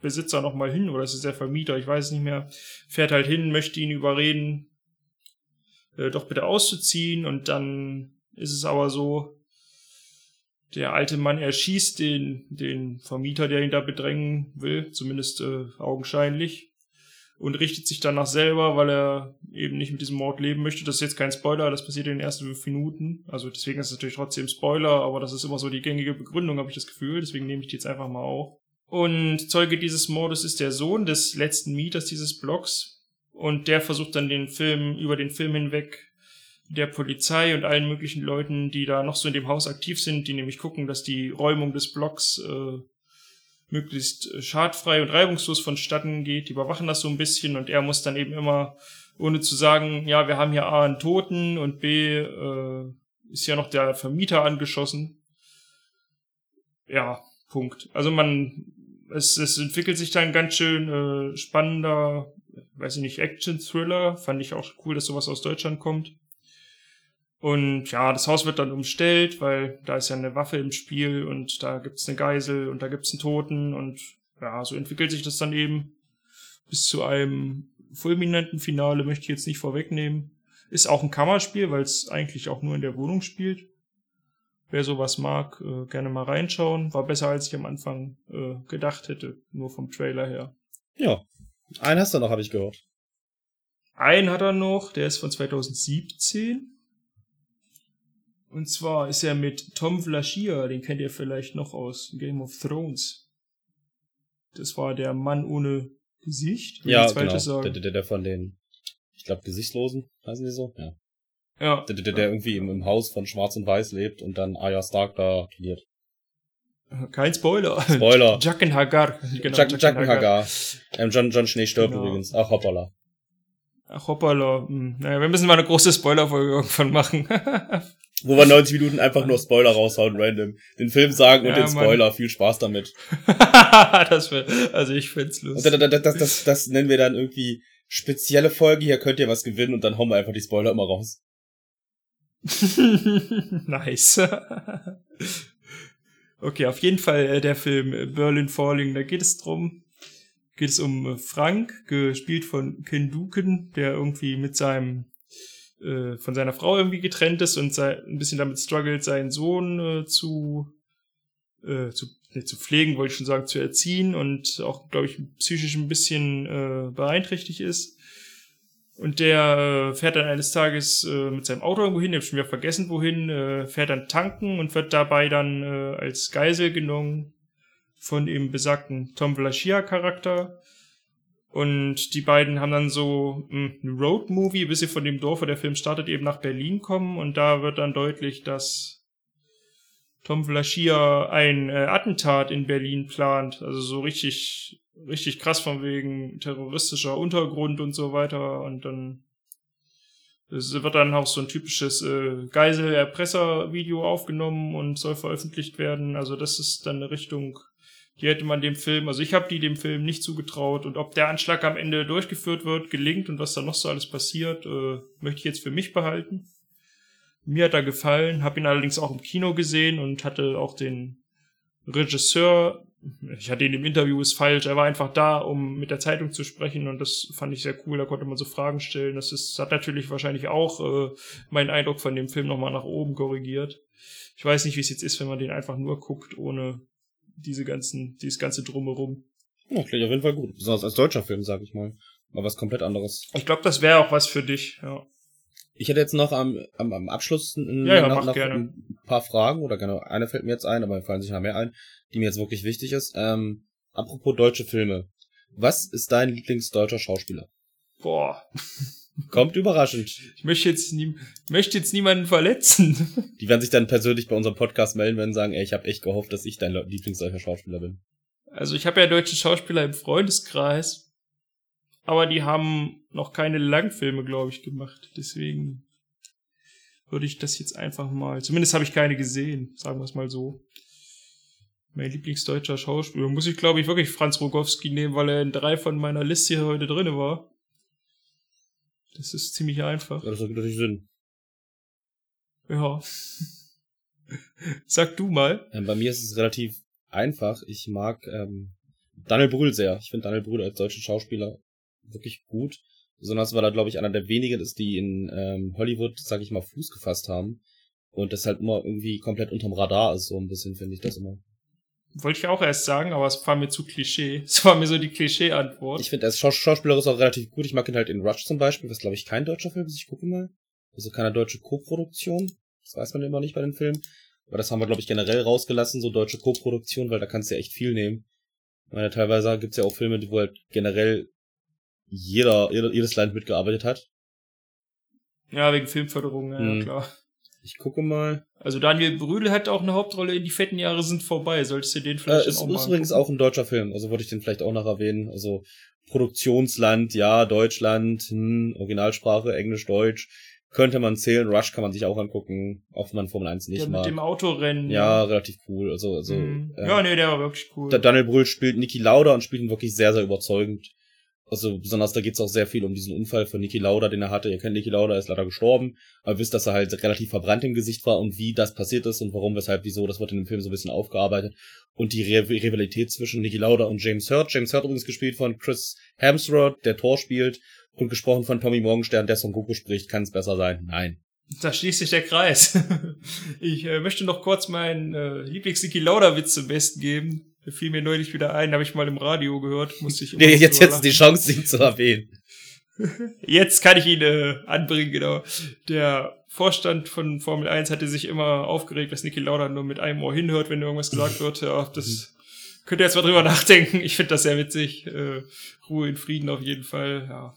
Besitzer nochmal hin, oder es ist der Vermieter, ich weiß es nicht mehr, fährt halt hin, möchte ihn überreden, äh, doch bitte auszuziehen und dann ist es aber so, der alte Mann erschießt den, den Vermieter, der ihn da bedrängen will, zumindest äh, augenscheinlich, und richtet sich danach selber, weil er eben nicht mit diesem Mord leben möchte. Das ist jetzt kein Spoiler, das passiert in den ersten fünf Minuten. Also deswegen ist es natürlich trotzdem Spoiler, aber das ist immer so die gängige Begründung, habe ich das Gefühl. Deswegen nehme ich die jetzt einfach mal auf. Und Zeuge dieses Mordes ist der Sohn des letzten Mieters dieses Blocks. Und der versucht dann den Film, über den Film hinweg, der Polizei und allen möglichen Leuten, die da noch so in dem Haus aktiv sind, die nämlich gucken, dass die Räumung des Blocks äh, möglichst äh, schadfrei und reibungslos vonstatten geht. Die überwachen das so ein bisschen und er muss dann eben immer, ohne zu sagen, ja, wir haben hier A einen Toten und B äh, ist ja noch der Vermieter angeschossen. Ja, Punkt. Also man, es, es entwickelt sich dann ganz schön äh, spannender, weiß ich nicht, Action-Thriller. Fand ich auch cool, dass sowas aus Deutschland kommt. Und ja, das Haus wird dann umstellt, weil da ist ja eine Waffe im Spiel und da gibt's eine Geisel und da gibt's einen Toten und ja, so entwickelt sich das dann eben bis zu einem fulminanten Finale, möchte ich jetzt nicht vorwegnehmen. Ist auch ein Kammerspiel, weil es eigentlich auch nur in der Wohnung spielt. Wer sowas mag, äh, gerne mal reinschauen. War besser, als ich am Anfang äh, gedacht hätte, nur vom Trailer her. Ja. Einen hast du noch, habe ich gehört. Einen hat er noch, der ist von 2017. Und zwar ist er mit Tom Flaschier, den kennt ihr vielleicht noch aus Game of Thrones. Das war der Mann ohne Gesicht. Ja, genau. Der, der, der von den, ich glaube, Gesichtslosen, heißen die so? Ja. Ja. Der, der, der irgendwie im, im Haus von Schwarz und Weiß lebt und dann Arya Stark da killiert. Kein Spoiler. Spoiler. Jacken Hagar. Genau, Jack, Jacken Hagar. Ähm, John, John Schnee stirbt genau. übrigens. Ach, hoppala. Ach, hoppala. Hm. Naja, wir müssen mal eine große Spoilerfolge irgendwann machen. Wo wir 90 Minuten einfach nur Spoiler raushauen, random. Den Film sagen und den Spoiler. Mann. Viel Spaß damit. das wär, also ich find's lustig. Das, das, das, das, das nennen wir dann irgendwie spezielle Folge. Hier könnt ihr was gewinnen und dann hauen wir einfach die Spoiler immer raus. nice. okay, auf jeden Fall äh, der Film äh, Berlin Falling, da geht es drum, geht es um äh, Frank, gespielt von Ken Duken, der irgendwie mit seinem äh, von seiner Frau irgendwie getrennt ist und sei, ein bisschen damit struggelt, seinen Sohn äh, zu, äh, zu, nee, zu pflegen, wollte ich schon sagen, zu erziehen und auch, glaube ich, psychisch ein bisschen äh, beeinträchtigt ist. Und der äh, fährt dann eines Tages äh, mit seinem Auto irgendwo hin, ich habe schon wieder vergessen wohin, äh, fährt dann tanken und wird dabei dann äh, als Geisel genommen von dem besagten Tom Vlaschia Charakter. Und die beiden haben dann so hm, ein Road-Movie, bis sie von dem Dorf, wo der Film startet, eben nach Berlin kommen. Und da wird dann deutlich, dass Tom Vlaschia ein äh, Attentat in Berlin plant. Also so richtig, richtig krass von wegen terroristischer Untergrund und so weiter. Und dann es wird dann auch so ein typisches äh, Geisel-Erpresser-Video aufgenommen und soll veröffentlicht werden. Also das ist dann eine Richtung, die hätte man dem Film, also ich habe die dem Film nicht zugetraut und ob der Anschlag am Ende durchgeführt wird, gelingt und was da noch so alles passiert, äh, möchte ich jetzt für mich behalten. Mir hat er gefallen, habe ihn allerdings auch im Kino gesehen und hatte auch den Regisseur, ich hatte ihn im Interview, ist falsch, er war einfach da, um mit der Zeitung zu sprechen und das fand ich sehr cool, da konnte man so Fragen stellen. Das ist, hat natürlich wahrscheinlich auch äh, meinen Eindruck von dem Film nochmal nach oben korrigiert. Ich weiß nicht, wie es jetzt ist, wenn man den einfach nur guckt, ohne diese ganzen, dieses ganze Drumherum. Ja, klingt auf jeden Fall gut. Besonders als deutscher Film, sag ich mal. Mal was komplett anderes. Ich glaube, das wäre auch was für dich, ja. Ich hätte jetzt noch am, am, am Abschluss ein, Ja, ja, noch, noch ein paar Fragen, oder genau, eine fällt mir jetzt ein, aber mir fallen sich noch mehr ein, die mir jetzt wirklich wichtig ist. Ähm, apropos deutsche Filme. Was ist dein Lieblingsdeutscher Schauspieler? Boah, Kommt überraschend. ich möchte jetzt, nie, möchte jetzt niemanden verletzen. Die werden sich dann persönlich bei unserem Podcast melden, wenn sie sagen, ey, ich habe echt gehofft, dass ich dein Lieblingsdeutscher Schauspieler bin. Also ich habe ja deutsche Schauspieler im Freundeskreis, aber die haben noch keine Langfilme, glaube ich, gemacht. Deswegen würde ich das jetzt einfach mal. Zumindest habe ich keine gesehen, sagen wir es mal so. Mein Lieblingsdeutscher Schauspieler muss ich, glaube ich, wirklich Franz Rogowski nehmen, weil er in drei von meiner Liste hier heute drinne war. Das ist ziemlich einfach. Ja, das ergibt natürlich Sinn. Ja. Sag du mal. Ähm, bei mir ist es relativ einfach. Ich mag ähm, Daniel Brühl sehr. Ich finde Daniel Brühl als deutschen Schauspieler wirklich gut. Besonders weil er, glaube ich, einer der wenigen ist, die in ähm, Hollywood, sag ich mal, Fuß gefasst haben. Und das halt immer irgendwie komplett unterm Radar ist, so ein bisschen, finde ich das immer. Wollte ich auch erst sagen, aber es war mir zu Klischee. Es war mir so die Klischee-Antwort. Ich finde, er ist Schaus Schauspieler ist auch relativ gut. Ich mag ihn halt in Rush zum Beispiel, was glaube ich kein deutscher Film ist. Ich gucke mal. Also keine deutsche Co-Produktion. Das weiß man immer nicht bei den Filmen. Aber das haben wir, glaube ich, generell rausgelassen, so deutsche Co-Produktion, weil da kannst du ja echt viel nehmen. Ich meine, teilweise gibt's ja auch Filme, wo halt generell jeder, jedes Land mitgearbeitet hat. Ja, wegen Filmförderung, ja, Hm. klar. Ich gucke mal. Also Daniel Brühl hat auch eine Hauptrolle in Die fetten Jahre sind vorbei. Solltest du den Äh, vielleicht ist, dann auch ist mal übrigens angucken. auch ein deutscher Film, also wollte ich den vielleicht auch noch erwähnen. Also Produktionsland, ja, Deutschland, hm, Originalsprache, Englisch, Deutsch. Könnte man zählen, Rush kann man sich auch angucken, auch wenn man Formel 1 nicht ja, mit mag. dem Autorennen. Ja, relativ cool. Also, also Mhm. ja, nee, der war wirklich cool. Da- Daniel Brühl spielt Niki Lauda und spielt ihn wirklich sehr, sehr überzeugend. Also besonders da geht's auch sehr viel um diesen Unfall von Niki Lauda, den er hatte. Ihr kennt Niki Lauda, ist leider gestorben, aber wisst, dass er halt relativ verbrannt im Gesicht war und wie das passiert ist und warum, weshalb, wieso, das wird in dem Film so ein bisschen aufgearbeitet. Und die Rivalität zwischen Niki Lauda und James Hurt. James Hurt übrigens gespielt von Chris Hemsworth, der Thor spielt, und gesprochen von Tommy Morgenstern, der Son Goku spricht. Kann es besser sein? Nein. Da schließt sich der Kreis. ich äh, möchte noch kurz meinen äh, Lieblings-Niki Lauda-Witz zum Besten geben. Der fiel mir neulich wieder ein, habe ich mal im Radio gehört. Musste ich Nee, jetzt, jetzt ist die Chance, ihn zu erwähnen. Jetzt kann ich ihn äh, anbringen, genau. Der Vorstand von Formel 1 hatte sich immer aufgeregt, dass Niki Lauda nur mit einem Ohr hinhört, wenn irgendwas gesagt wird. Ja, das könnt ihr jetzt mal drüber nachdenken. Ich finde das sehr witzig. Äh, Ruhe in Frieden auf jeden Fall. Ja.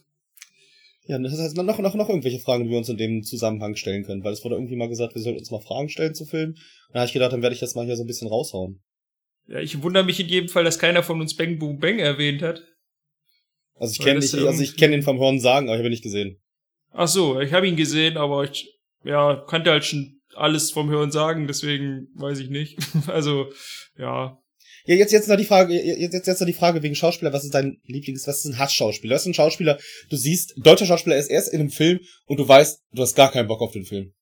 Ja, das heißt noch, noch, noch irgendwelche Fragen, die wir uns in dem Zusammenhang stellen können, weil es wurde irgendwie mal gesagt, wir sollten uns mal Fragen stellen zu Filmen. Dann habe ich gedacht, dann werde ich das mal hier so ein bisschen raushauen. Ja, ich wundere mich in jedem Fall, dass keiner von uns Bang Boom Bang erwähnt hat. Also ich kenne also ich kenne den vom Hören sagen, aber ich habe ihn nicht gesehen. Ach so, ich habe ihn gesehen, aber ich ja, kannte halt schon alles vom Hören sagen, deswegen weiß ich nicht. also, ja. Ja, jetzt jetzt noch die Frage, jetzt jetzt, jetzt noch die Frage wegen Schauspieler, was ist dein Lieblings, was ist ein Hassschauspieler? Was ist ein Schauspieler, du siehst, deutscher Schauspieler ist erst in einem Film und du weißt, du hast gar keinen Bock auf den Film.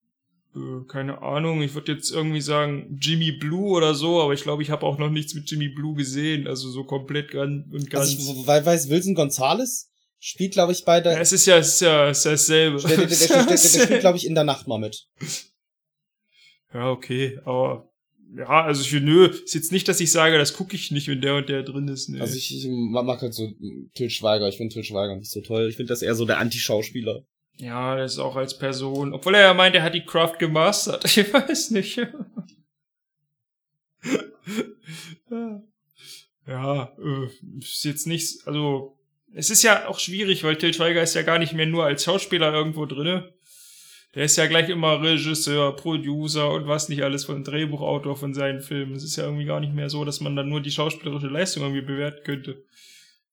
Äh, keine Ahnung, ich würde jetzt irgendwie sagen Jimmy Blue oder so, aber ich glaube, ich habe auch noch nichts mit Jimmy Blue gesehen, also so komplett ganz und ganz. Also ich we- weiß, Wilson Gonzales spielt, glaube ich, bei ja, der, es ist ja, es ist ja, es ist ja dasselbe. der, der, der, der, der, der, der spielt, glaube ich, in der Nacht mal mit. ja, okay, aber ja, also ich nö, ist jetzt nicht, dass ich sage, das gucke ich nicht, wenn der und der drin ist. Nee. Also ich, ich mag halt so Till Schweiger, ich finde Till Schweiger nicht so toll. Ich finde das eher so der Anti-Schauspieler. Ja, das ist auch als Person, obwohl er ja meint, er hat die Craft gemastert. Ich weiß nicht. ja, äh, ist jetzt nicht, also es ist ja auch schwierig, weil Til Schweiger ist ja gar nicht mehr nur als Schauspieler irgendwo drinne. Der ist ja gleich immer Regisseur, Producer und was nicht alles von Drehbuchautor von seinen Filmen. Es ist ja irgendwie gar nicht mehr so, dass man dann nur die schauspielerische Leistung irgendwie bewerten könnte.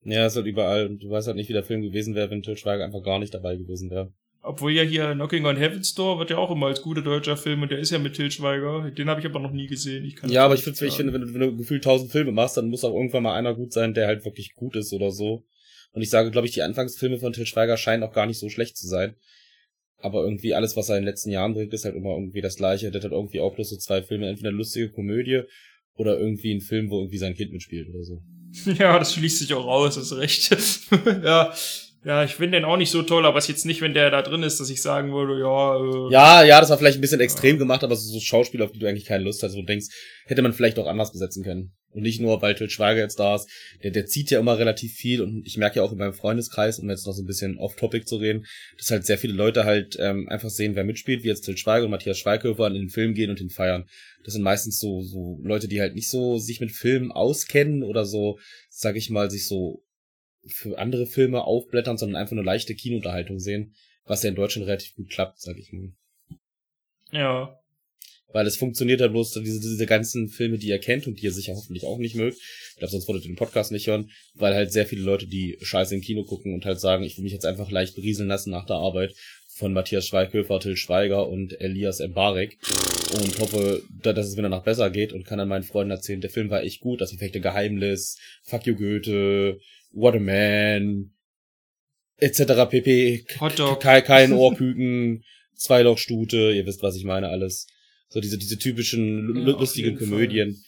Ja, ist halt überall. Und du weißt halt nicht, wie der Film gewesen wäre, wenn Till Schweiger einfach gar nicht dabei gewesen wäre. Obwohl ja hier Knocking on Heaven's Door wird ja auch immer als guter deutscher Film und der ist ja mit Til Schweiger. Den habe ich aber noch nie gesehen. Ich kann Ja, aber ich finde, ich finde, wenn du, wenn du gefühlt tausend Filme machst, dann muss auch irgendwann mal einer gut sein, der halt wirklich gut ist oder so. Und ich sage, glaube ich, die Anfangsfilme von Till Schweiger scheinen auch gar nicht so schlecht zu sein. Aber irgendwie alles, was er in den letzten Jahren bringt, ist halt immer irgendwie das Gleiche. Der hat halt irgendwie auch bloß so zwei Filme, entweder eine lustige Komödie oder irgendwie ein Film, wo irgendwie sein Kind mitspielt oder so. Ja, das schließt sich auch raus, hast recht. ja, ja, ich finde den auch nicht so toll, aber es ist jetzt nicht, wenn der da drin ist, dass ich sagen würde, ja, äh, Ja, ja, das war vielleicht ein bisschen extrem gemacht, aber so Schauspieler, auf die du eigentlich keine Lust hast, wo du denkst, hätte man vielleicht auch anders besetzen können. Und nicht nur, weil Til Schweiger jetzt da ist. Der, der zieht ja immer relativ viel und ich merke ja auch in meinem Freundeskreis, um jetzt noch so ein bisschen off-topic zu reden, dass halt sehr viele Leute halt ähm, einfach sehen, wer mitspielt, wie jetzt Til Schweiger und Matthias Schweighöfer in den Film gehen und ihn feiern. Das sind meistens so, so Leute, die halt nicht so sich mit Filmen auskennen oder so, sag ich mal, sich so für andere Filme aufblättern, sondern einfach nur leichte Kinounterhaltung sehen, was ja in Deutschland relativ gut klappt, sag ich mal. Ja. Weil es funktioniert halt bloß diese, diese ganzen Filme, die ihr kennt und die ihr sicher hoffentlich auch nicht mögt. Ich glaube, sonst würdet ihr den Podcast nicht hören, weil halt sehr viele Leute, die Scheiße im Kino gucken und halt sagen, ich will mich jetzt einfach leicht berieseln lassen nach der Arbeit von Matthias Schweighöfer, Till Schweiger und Elias Mbarek und hoffe, dass es mir danach besser geht und kann dann meinen Freunden erzählen, der Film war echt gut, das perfekte Geheimnis, Fuck you Goethe, What a Man, etc. pp. Hotdog. Kein, kein Ohrküken, Zweilochstute, ihr wisst, was ich meine, alles. So diese, diese typischen Ja, lustigen jeden Fall. Komödien,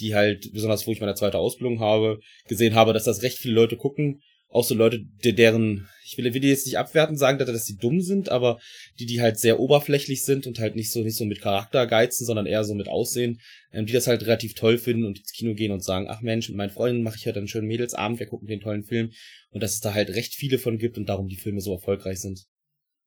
die halt, besonders wo ich meine zweite Ausbildung habe, gesehen habe, dass das recht viele Leute gucken. Auch so Leute, deren, ich will, will die jetzt nicht abwertend sagen, dass, dass die dumm sind, aber die, die halt sehr oberflächlich sind und halt nicht so, nicht so mit Charakter geizen, sondern eher so mit Aussehen, ähm, die das halt relativ toll finden und ins Kino gehen und sagen, ach Mensch, mit meinen Freunden mache ich heute einen schönen Mädelsabend, wir gucken den tollen Film. Und dass es da halt recht viele von gibt und darum die Filme so erfolgreich sind.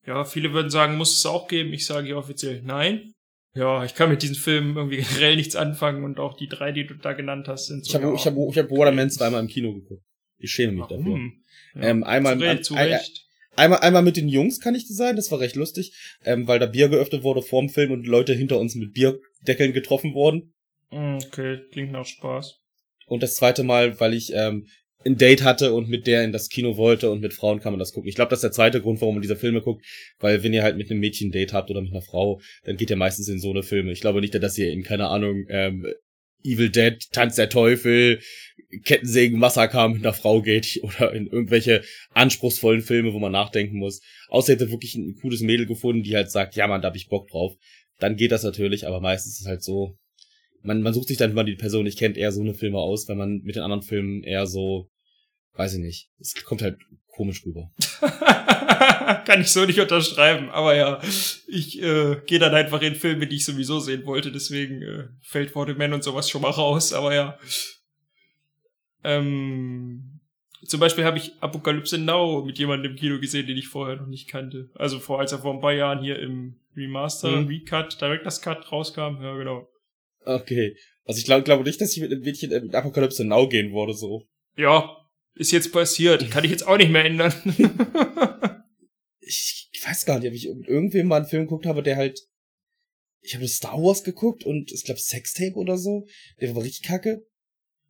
Ja, viele würden sagen, muss es auch geben. Ich sage ja offiziell nein. Ja, ich kann mit diesen Filmen irgendwie generell nichts anfangen und auch die drei, die du da genannt hast, sind so. Ich habe ich hab, ich hab Waterman zweimal im Kino geguckt. Ich schäme mich dafür. warum? Ja, Ähm, einmal, zu Recht, zu Recht. einmal, einmal mit den Jungs, kann ich dir sagen, das war recht lustig, ähm, weil da Bier geöffnet wurde vorm Film und Leute hinter uns mit Bierdeckeln getroffen wurden. Mm, Okay, klingt nach Spaß. Und das zweite Mal, weil ich ähm, ein Date hatte und mit der in das Kino wollte und mit Frauen kann man das gucken. Ich glaube, das ist der zweite Grund, warum man diese Filme guckt, weil wenn ihr halt mit einem Mädchen ein Date habt oder mit einer Frau, dann geht ihr meistens in so eine Filme. Ich glaube nicht, dass ihr in, keine Ahnung, ähm, Evil Dead, Tanz der Teufel, Kettensägen, Massaker mit einer Frau geht oder in irgendwelche anspruchsvollen Filme, wo man nachdenken muss. Außer ihr hättet wirklich ein cooles Mädel gefunden, die halt sagt, ja man, da hab ich Bock drauf. Dann geht das natürlich, aber meistens ist es halt so, man, man sucht sich dann, wenn man die Person nicht kennt, eher so eine Filme aus, wenn man mit den anderen Filmen eher so, weiß ich nicht, es kommt halt komisch rüber. Kann ich so nicht unterschreiben, aber ja, ich äh, gehe dann einfach in Filme, die ich sowieso sehen wollte, deswegen äh, fällt For the Man und sowas schon mal raus, aber ja. Ähm, zum Beispiel habe ich Apokalypse Now mit jemandem im Kino gesehen, den ich vorher noch nicht kannte. Also vor, als er vor ein paar Jahren hier im Remaster, Mhm. Recut, Director's Cut rauskam, ja genau. Okay. Also ich glaube glaube nicht, dass ich mit einem Mädchen in Apokalypse Now gehen würde, so. Ja, ist jetzt passiert, kann ich jetzt auch nicht mehr ändern. Ich, ich weiß gar nicht, ob ich mit irgendwem mal einen Film geguckt habe, der halt, ich habe Star Wars geguckt und ich glaube Sextape oder so, der war richtig kacke.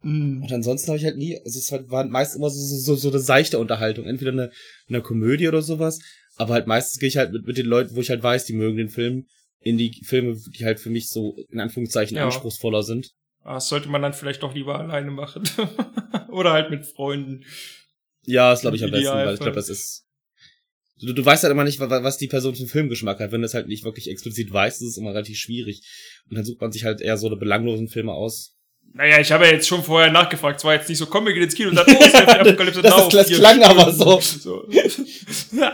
Mm. Und ansonsten habe ich halt nie, also es war, war meist immer so, so, so eine seichte Unterhaltung, entweder eine, eine Komödie oder sowas, aber halt meistens gehe ich halt mit, mit den Leuten, wo ich halt weiß, die mögen den Film, in die Filme, die halt für mich so in Anführungszeichen Ja. anspruchsvoller sind. Ah, Das sollte man dann vielleicht doch lieber alleine machen. Oder halt mit Freunden. Ja, das glaube ich am besten, weil ich glaube, das ist. Du, du weißt halt immer nicht, wa- was die Person für einen Filmgeschmack hat. Wenn du es halt nicht wirklich explizit weißt, ist es immer relativ schwierig. Und dann sucht man sich halt eher so eine belanglosen Filme aus. Naja, ich habe ja jetzt schon vorher nachgefragt. Es war jetzt nicht so, komm, wir gehen ins Kino und dann, oh, es läuft Apokalypse Das- das Vier klang aber so. so.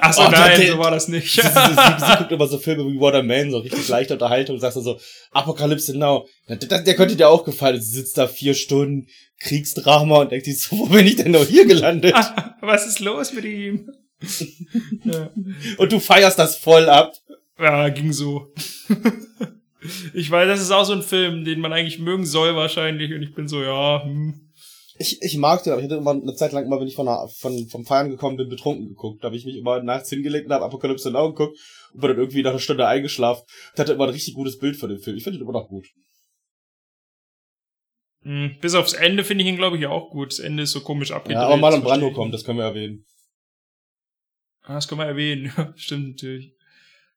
Ach so, Oh, nein, der- so war das nicht. Sie, sie, sie, sie guckt immer so Filme wie Waterman, so richtig leichte Unterhaltung, sagst dann so, Apokalypse Now. Der, der, der könnte dir auch gefallen. Sie sitzt da vier Stunden, Kriegsdrama und denkt sich so, wo bin ich denn noch hier gelandet? Was ist los mit ihm? ja. Und du feierst das voll ab. ja, ging so. ich weiß, das ist auch so ein Film, den man eigentlich mögen soll wahrscheinlich. Und ich bin so, ja, hm. Ich, ich mag den, aber ich hatte immer eine Zeit lang immer, wenn ich von, der, von vom Feiern gekommen bin, betrunken geguckt. Da habe ich mich immer nachts hingelegt und habe Apokalypse Now geguckt und bin dann irgendwie nach einer Stunde eingeschlafen. Ich hatte immer ein richtig gutes Bild von dem Film. Ich finde ihn immer noch gut. Hm, Bis aufs Ende finde ich ihn, glaube ich, auch gut. Das Ende ist so komisch abgedreht. Ja, aber das verstehe Brando kommt, das können wir erwähnen. Ah, das können wir erwähnen. Stimmt natürlich.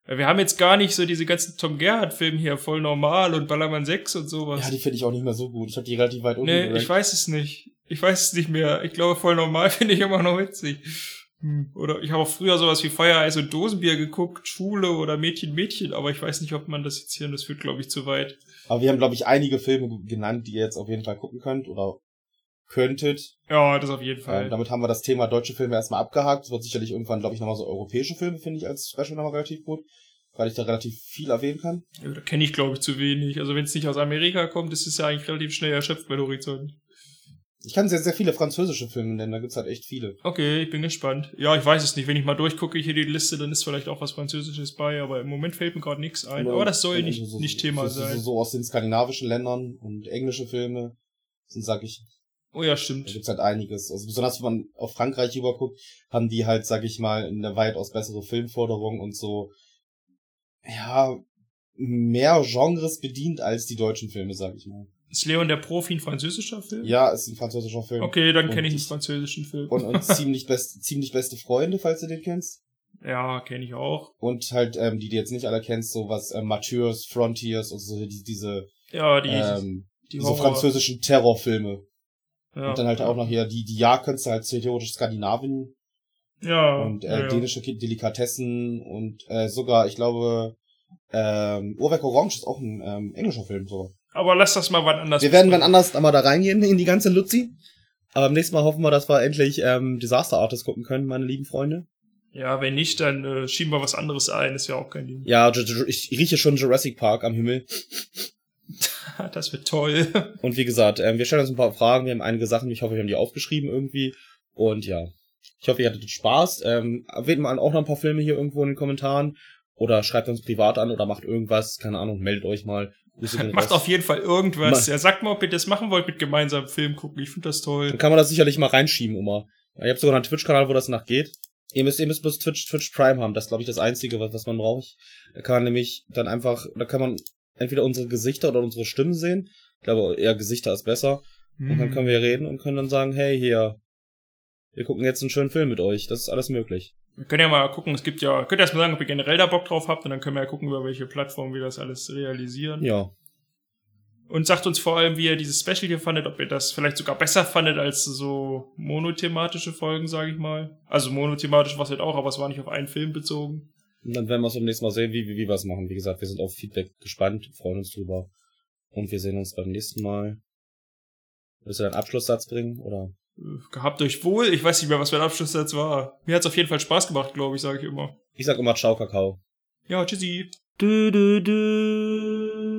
Wir haben jetzt gar nicht so diese ganzen Tom Gerhardt-Filme hier, voll normal und Ballermann 6 und sowas. Ja, die finde ich auch nicht mehr so gut. Ich habe die relativ weit unten nee, gerankt. ich weiß es nicht. Ich weiß es nicht mehr. Ich glaube, voll normal finde ich immer noch witzig. Hm, Oder ich habe auch früher sowas wie Feuereis und Dosenbier geguckt, Schule oder Mädchen, Mädchen, aber ich weiß nicht, ob man das jetzt hier, das führt, glaube ich, zu weit. Aber wir haben, glaube ich, einige Filme genannt, die ihr jetzt auf jeden Fall gucken könnt oder könntet. Ja, das auf jeden Fall. Ähm, damit haben wir das Thema deutsche Filme erstmal abgehakt. Es wird sicherlich irgendwann, glaube ich, nochmal so europäische Filme, finde ich, als Special nochmal relativ gut. weil ich da relativ viel erwähnen kann. Ja, da kenne ich, glaube ich, zu wenig. Also wenn es nicht aus Amerika kommt, ist es ja eigentlich relativ schnell erschöpft bei Horizont. Ich kann sehr, sehr viele französische Filme nennen, da gibt's halt echt viele. Okay, ich bin gespannt. Ja, ich weiß es nicht. Wenn ich mal durchgucke hier die Liste, dann ist vielleicht auch was Französisches bei, aber im Moment fällt mir gerade nichts ein. Aber das soll nicht, so, nicht Thema so, sein. So, so aus den skandinavischen Ländern und englische Filme sind, sag ich, Oh ja, da stimmt. gibt's halt einiges. Also besonders wenn man auf Frankreich überguckt, haben die halt, sag ich mal, eine weitaus bessere Filmforderung und so, ja, mehr Genres bedient als die deutschen Filme, sag ich mal. Ist Leon der Profi ein französischer Film? Ja, ist ein französischer Film. Okay, dann kenne ich einen französischen Film. Und, und ziemlich, best, ziemlich beste Freunde, falls du den kennst. ja, kenne ich auch. Und halt, ähm, die du jetzt nicht alle kennst, so was, ähm, Mathieu's, Frontiers und so, die, diese, Ja, die, ähm, die diese französischen Terrorfilme. ja, Und dann halt ja. auch noch hier, die, die Ja könntest du halt theoretisch Skandinavien Ja, und äh, ja, dänische Delikatessen und äh, sogar, ich glaube, ähm, Uhrwerk Orange ist auch ein ähm, englischer Film sogar. Aber lass das mal wann anders. Wir werden wann anders einmal da reingehen in die ganze Luzi. Aber beim nächsten Mal hoffen wir, dass wir endlich ähm, Disaster Artist gucken können, meine lieben Freunde. Ja, wenn nicht, dann äh, schieben wir was anderes ein. Ist ja auch kein Ding. Ja, ich rieche schon Jurassic Park am Himmel. Das wird toll. Und wie gesagt, ähm, wir stellen uns ein paar Fragen, wir haben einige Sachen, ich hoffe, wir haben die aufgeschrieben irgendwie. Und ja, ich hoffe, ihr hattet Spaß. Ähm, erwähnt mal auch noch ein paar Filme hier irgendwo in den Kommentaren. Oder schreibt uns privat an oder macht irgendwas, keine Ahnung, meldet euch mal. Macht auf jeden Fall irgendwas. Ma- Ja, sagt mal, ob ihr das machen wollt mit gemeinsamen Film gucken. Ich finde das toll. Dann kann man das sicherlich mal reinschieben immer. Ihr habt sogar einen Twitch-Kanal, wo das nachgeht. Ihr müsst, ihr müsst bloß Twitch, Twitch Prime haben. Das ist, glaube ich, das Einzige, was, was man braucht. Da kann man nämlich dann einfach, da kann man entweder unsere Gesichter oder unsere Stimmen sehen. Ich glaube, eher Gesichter ist besser. Und Mhm. dann können wir reden und können dann sagen, hey, hier, wir gucken jetzt einen schönen Film mit euch. Das ist alles möglich. Wir können ja mal gucken, es gibt ja, könnt ihr erst mal sagen, ob ihr generell da Bock drauf habt und dann können wir ja gucken, über welche Plattform wir das alles realisieren. Ja. Und sagt uns vor allem, wie ihr dieses Special hier fandet, ob ihr das vielleicht sogar besser fandet als so monothematische Folgen, sage ich mal. Also monothematisch war es halt auch, aber es war nicht auf einen Film bezogen. Und dann werden wir es beim nächsten Mal sehen, wie, wie, wie wir es machen. Wie gesagt, wir sind auf Feedback gespannt, freuen uns drüber. Und wir sehen uns beim nächsten Mal. Willst du deinen Abschlusssatz bringen? Oder? Gehabt euch wohl. Ich weiß nicht mehr, was mein Abschlusssatz war. Mir hat's auf jeden Fall Spaß gemacht, glaube ich, sage ich immer. Ich sag immer Ciao, Kakao. Ja, tschüssi. Du, du, du.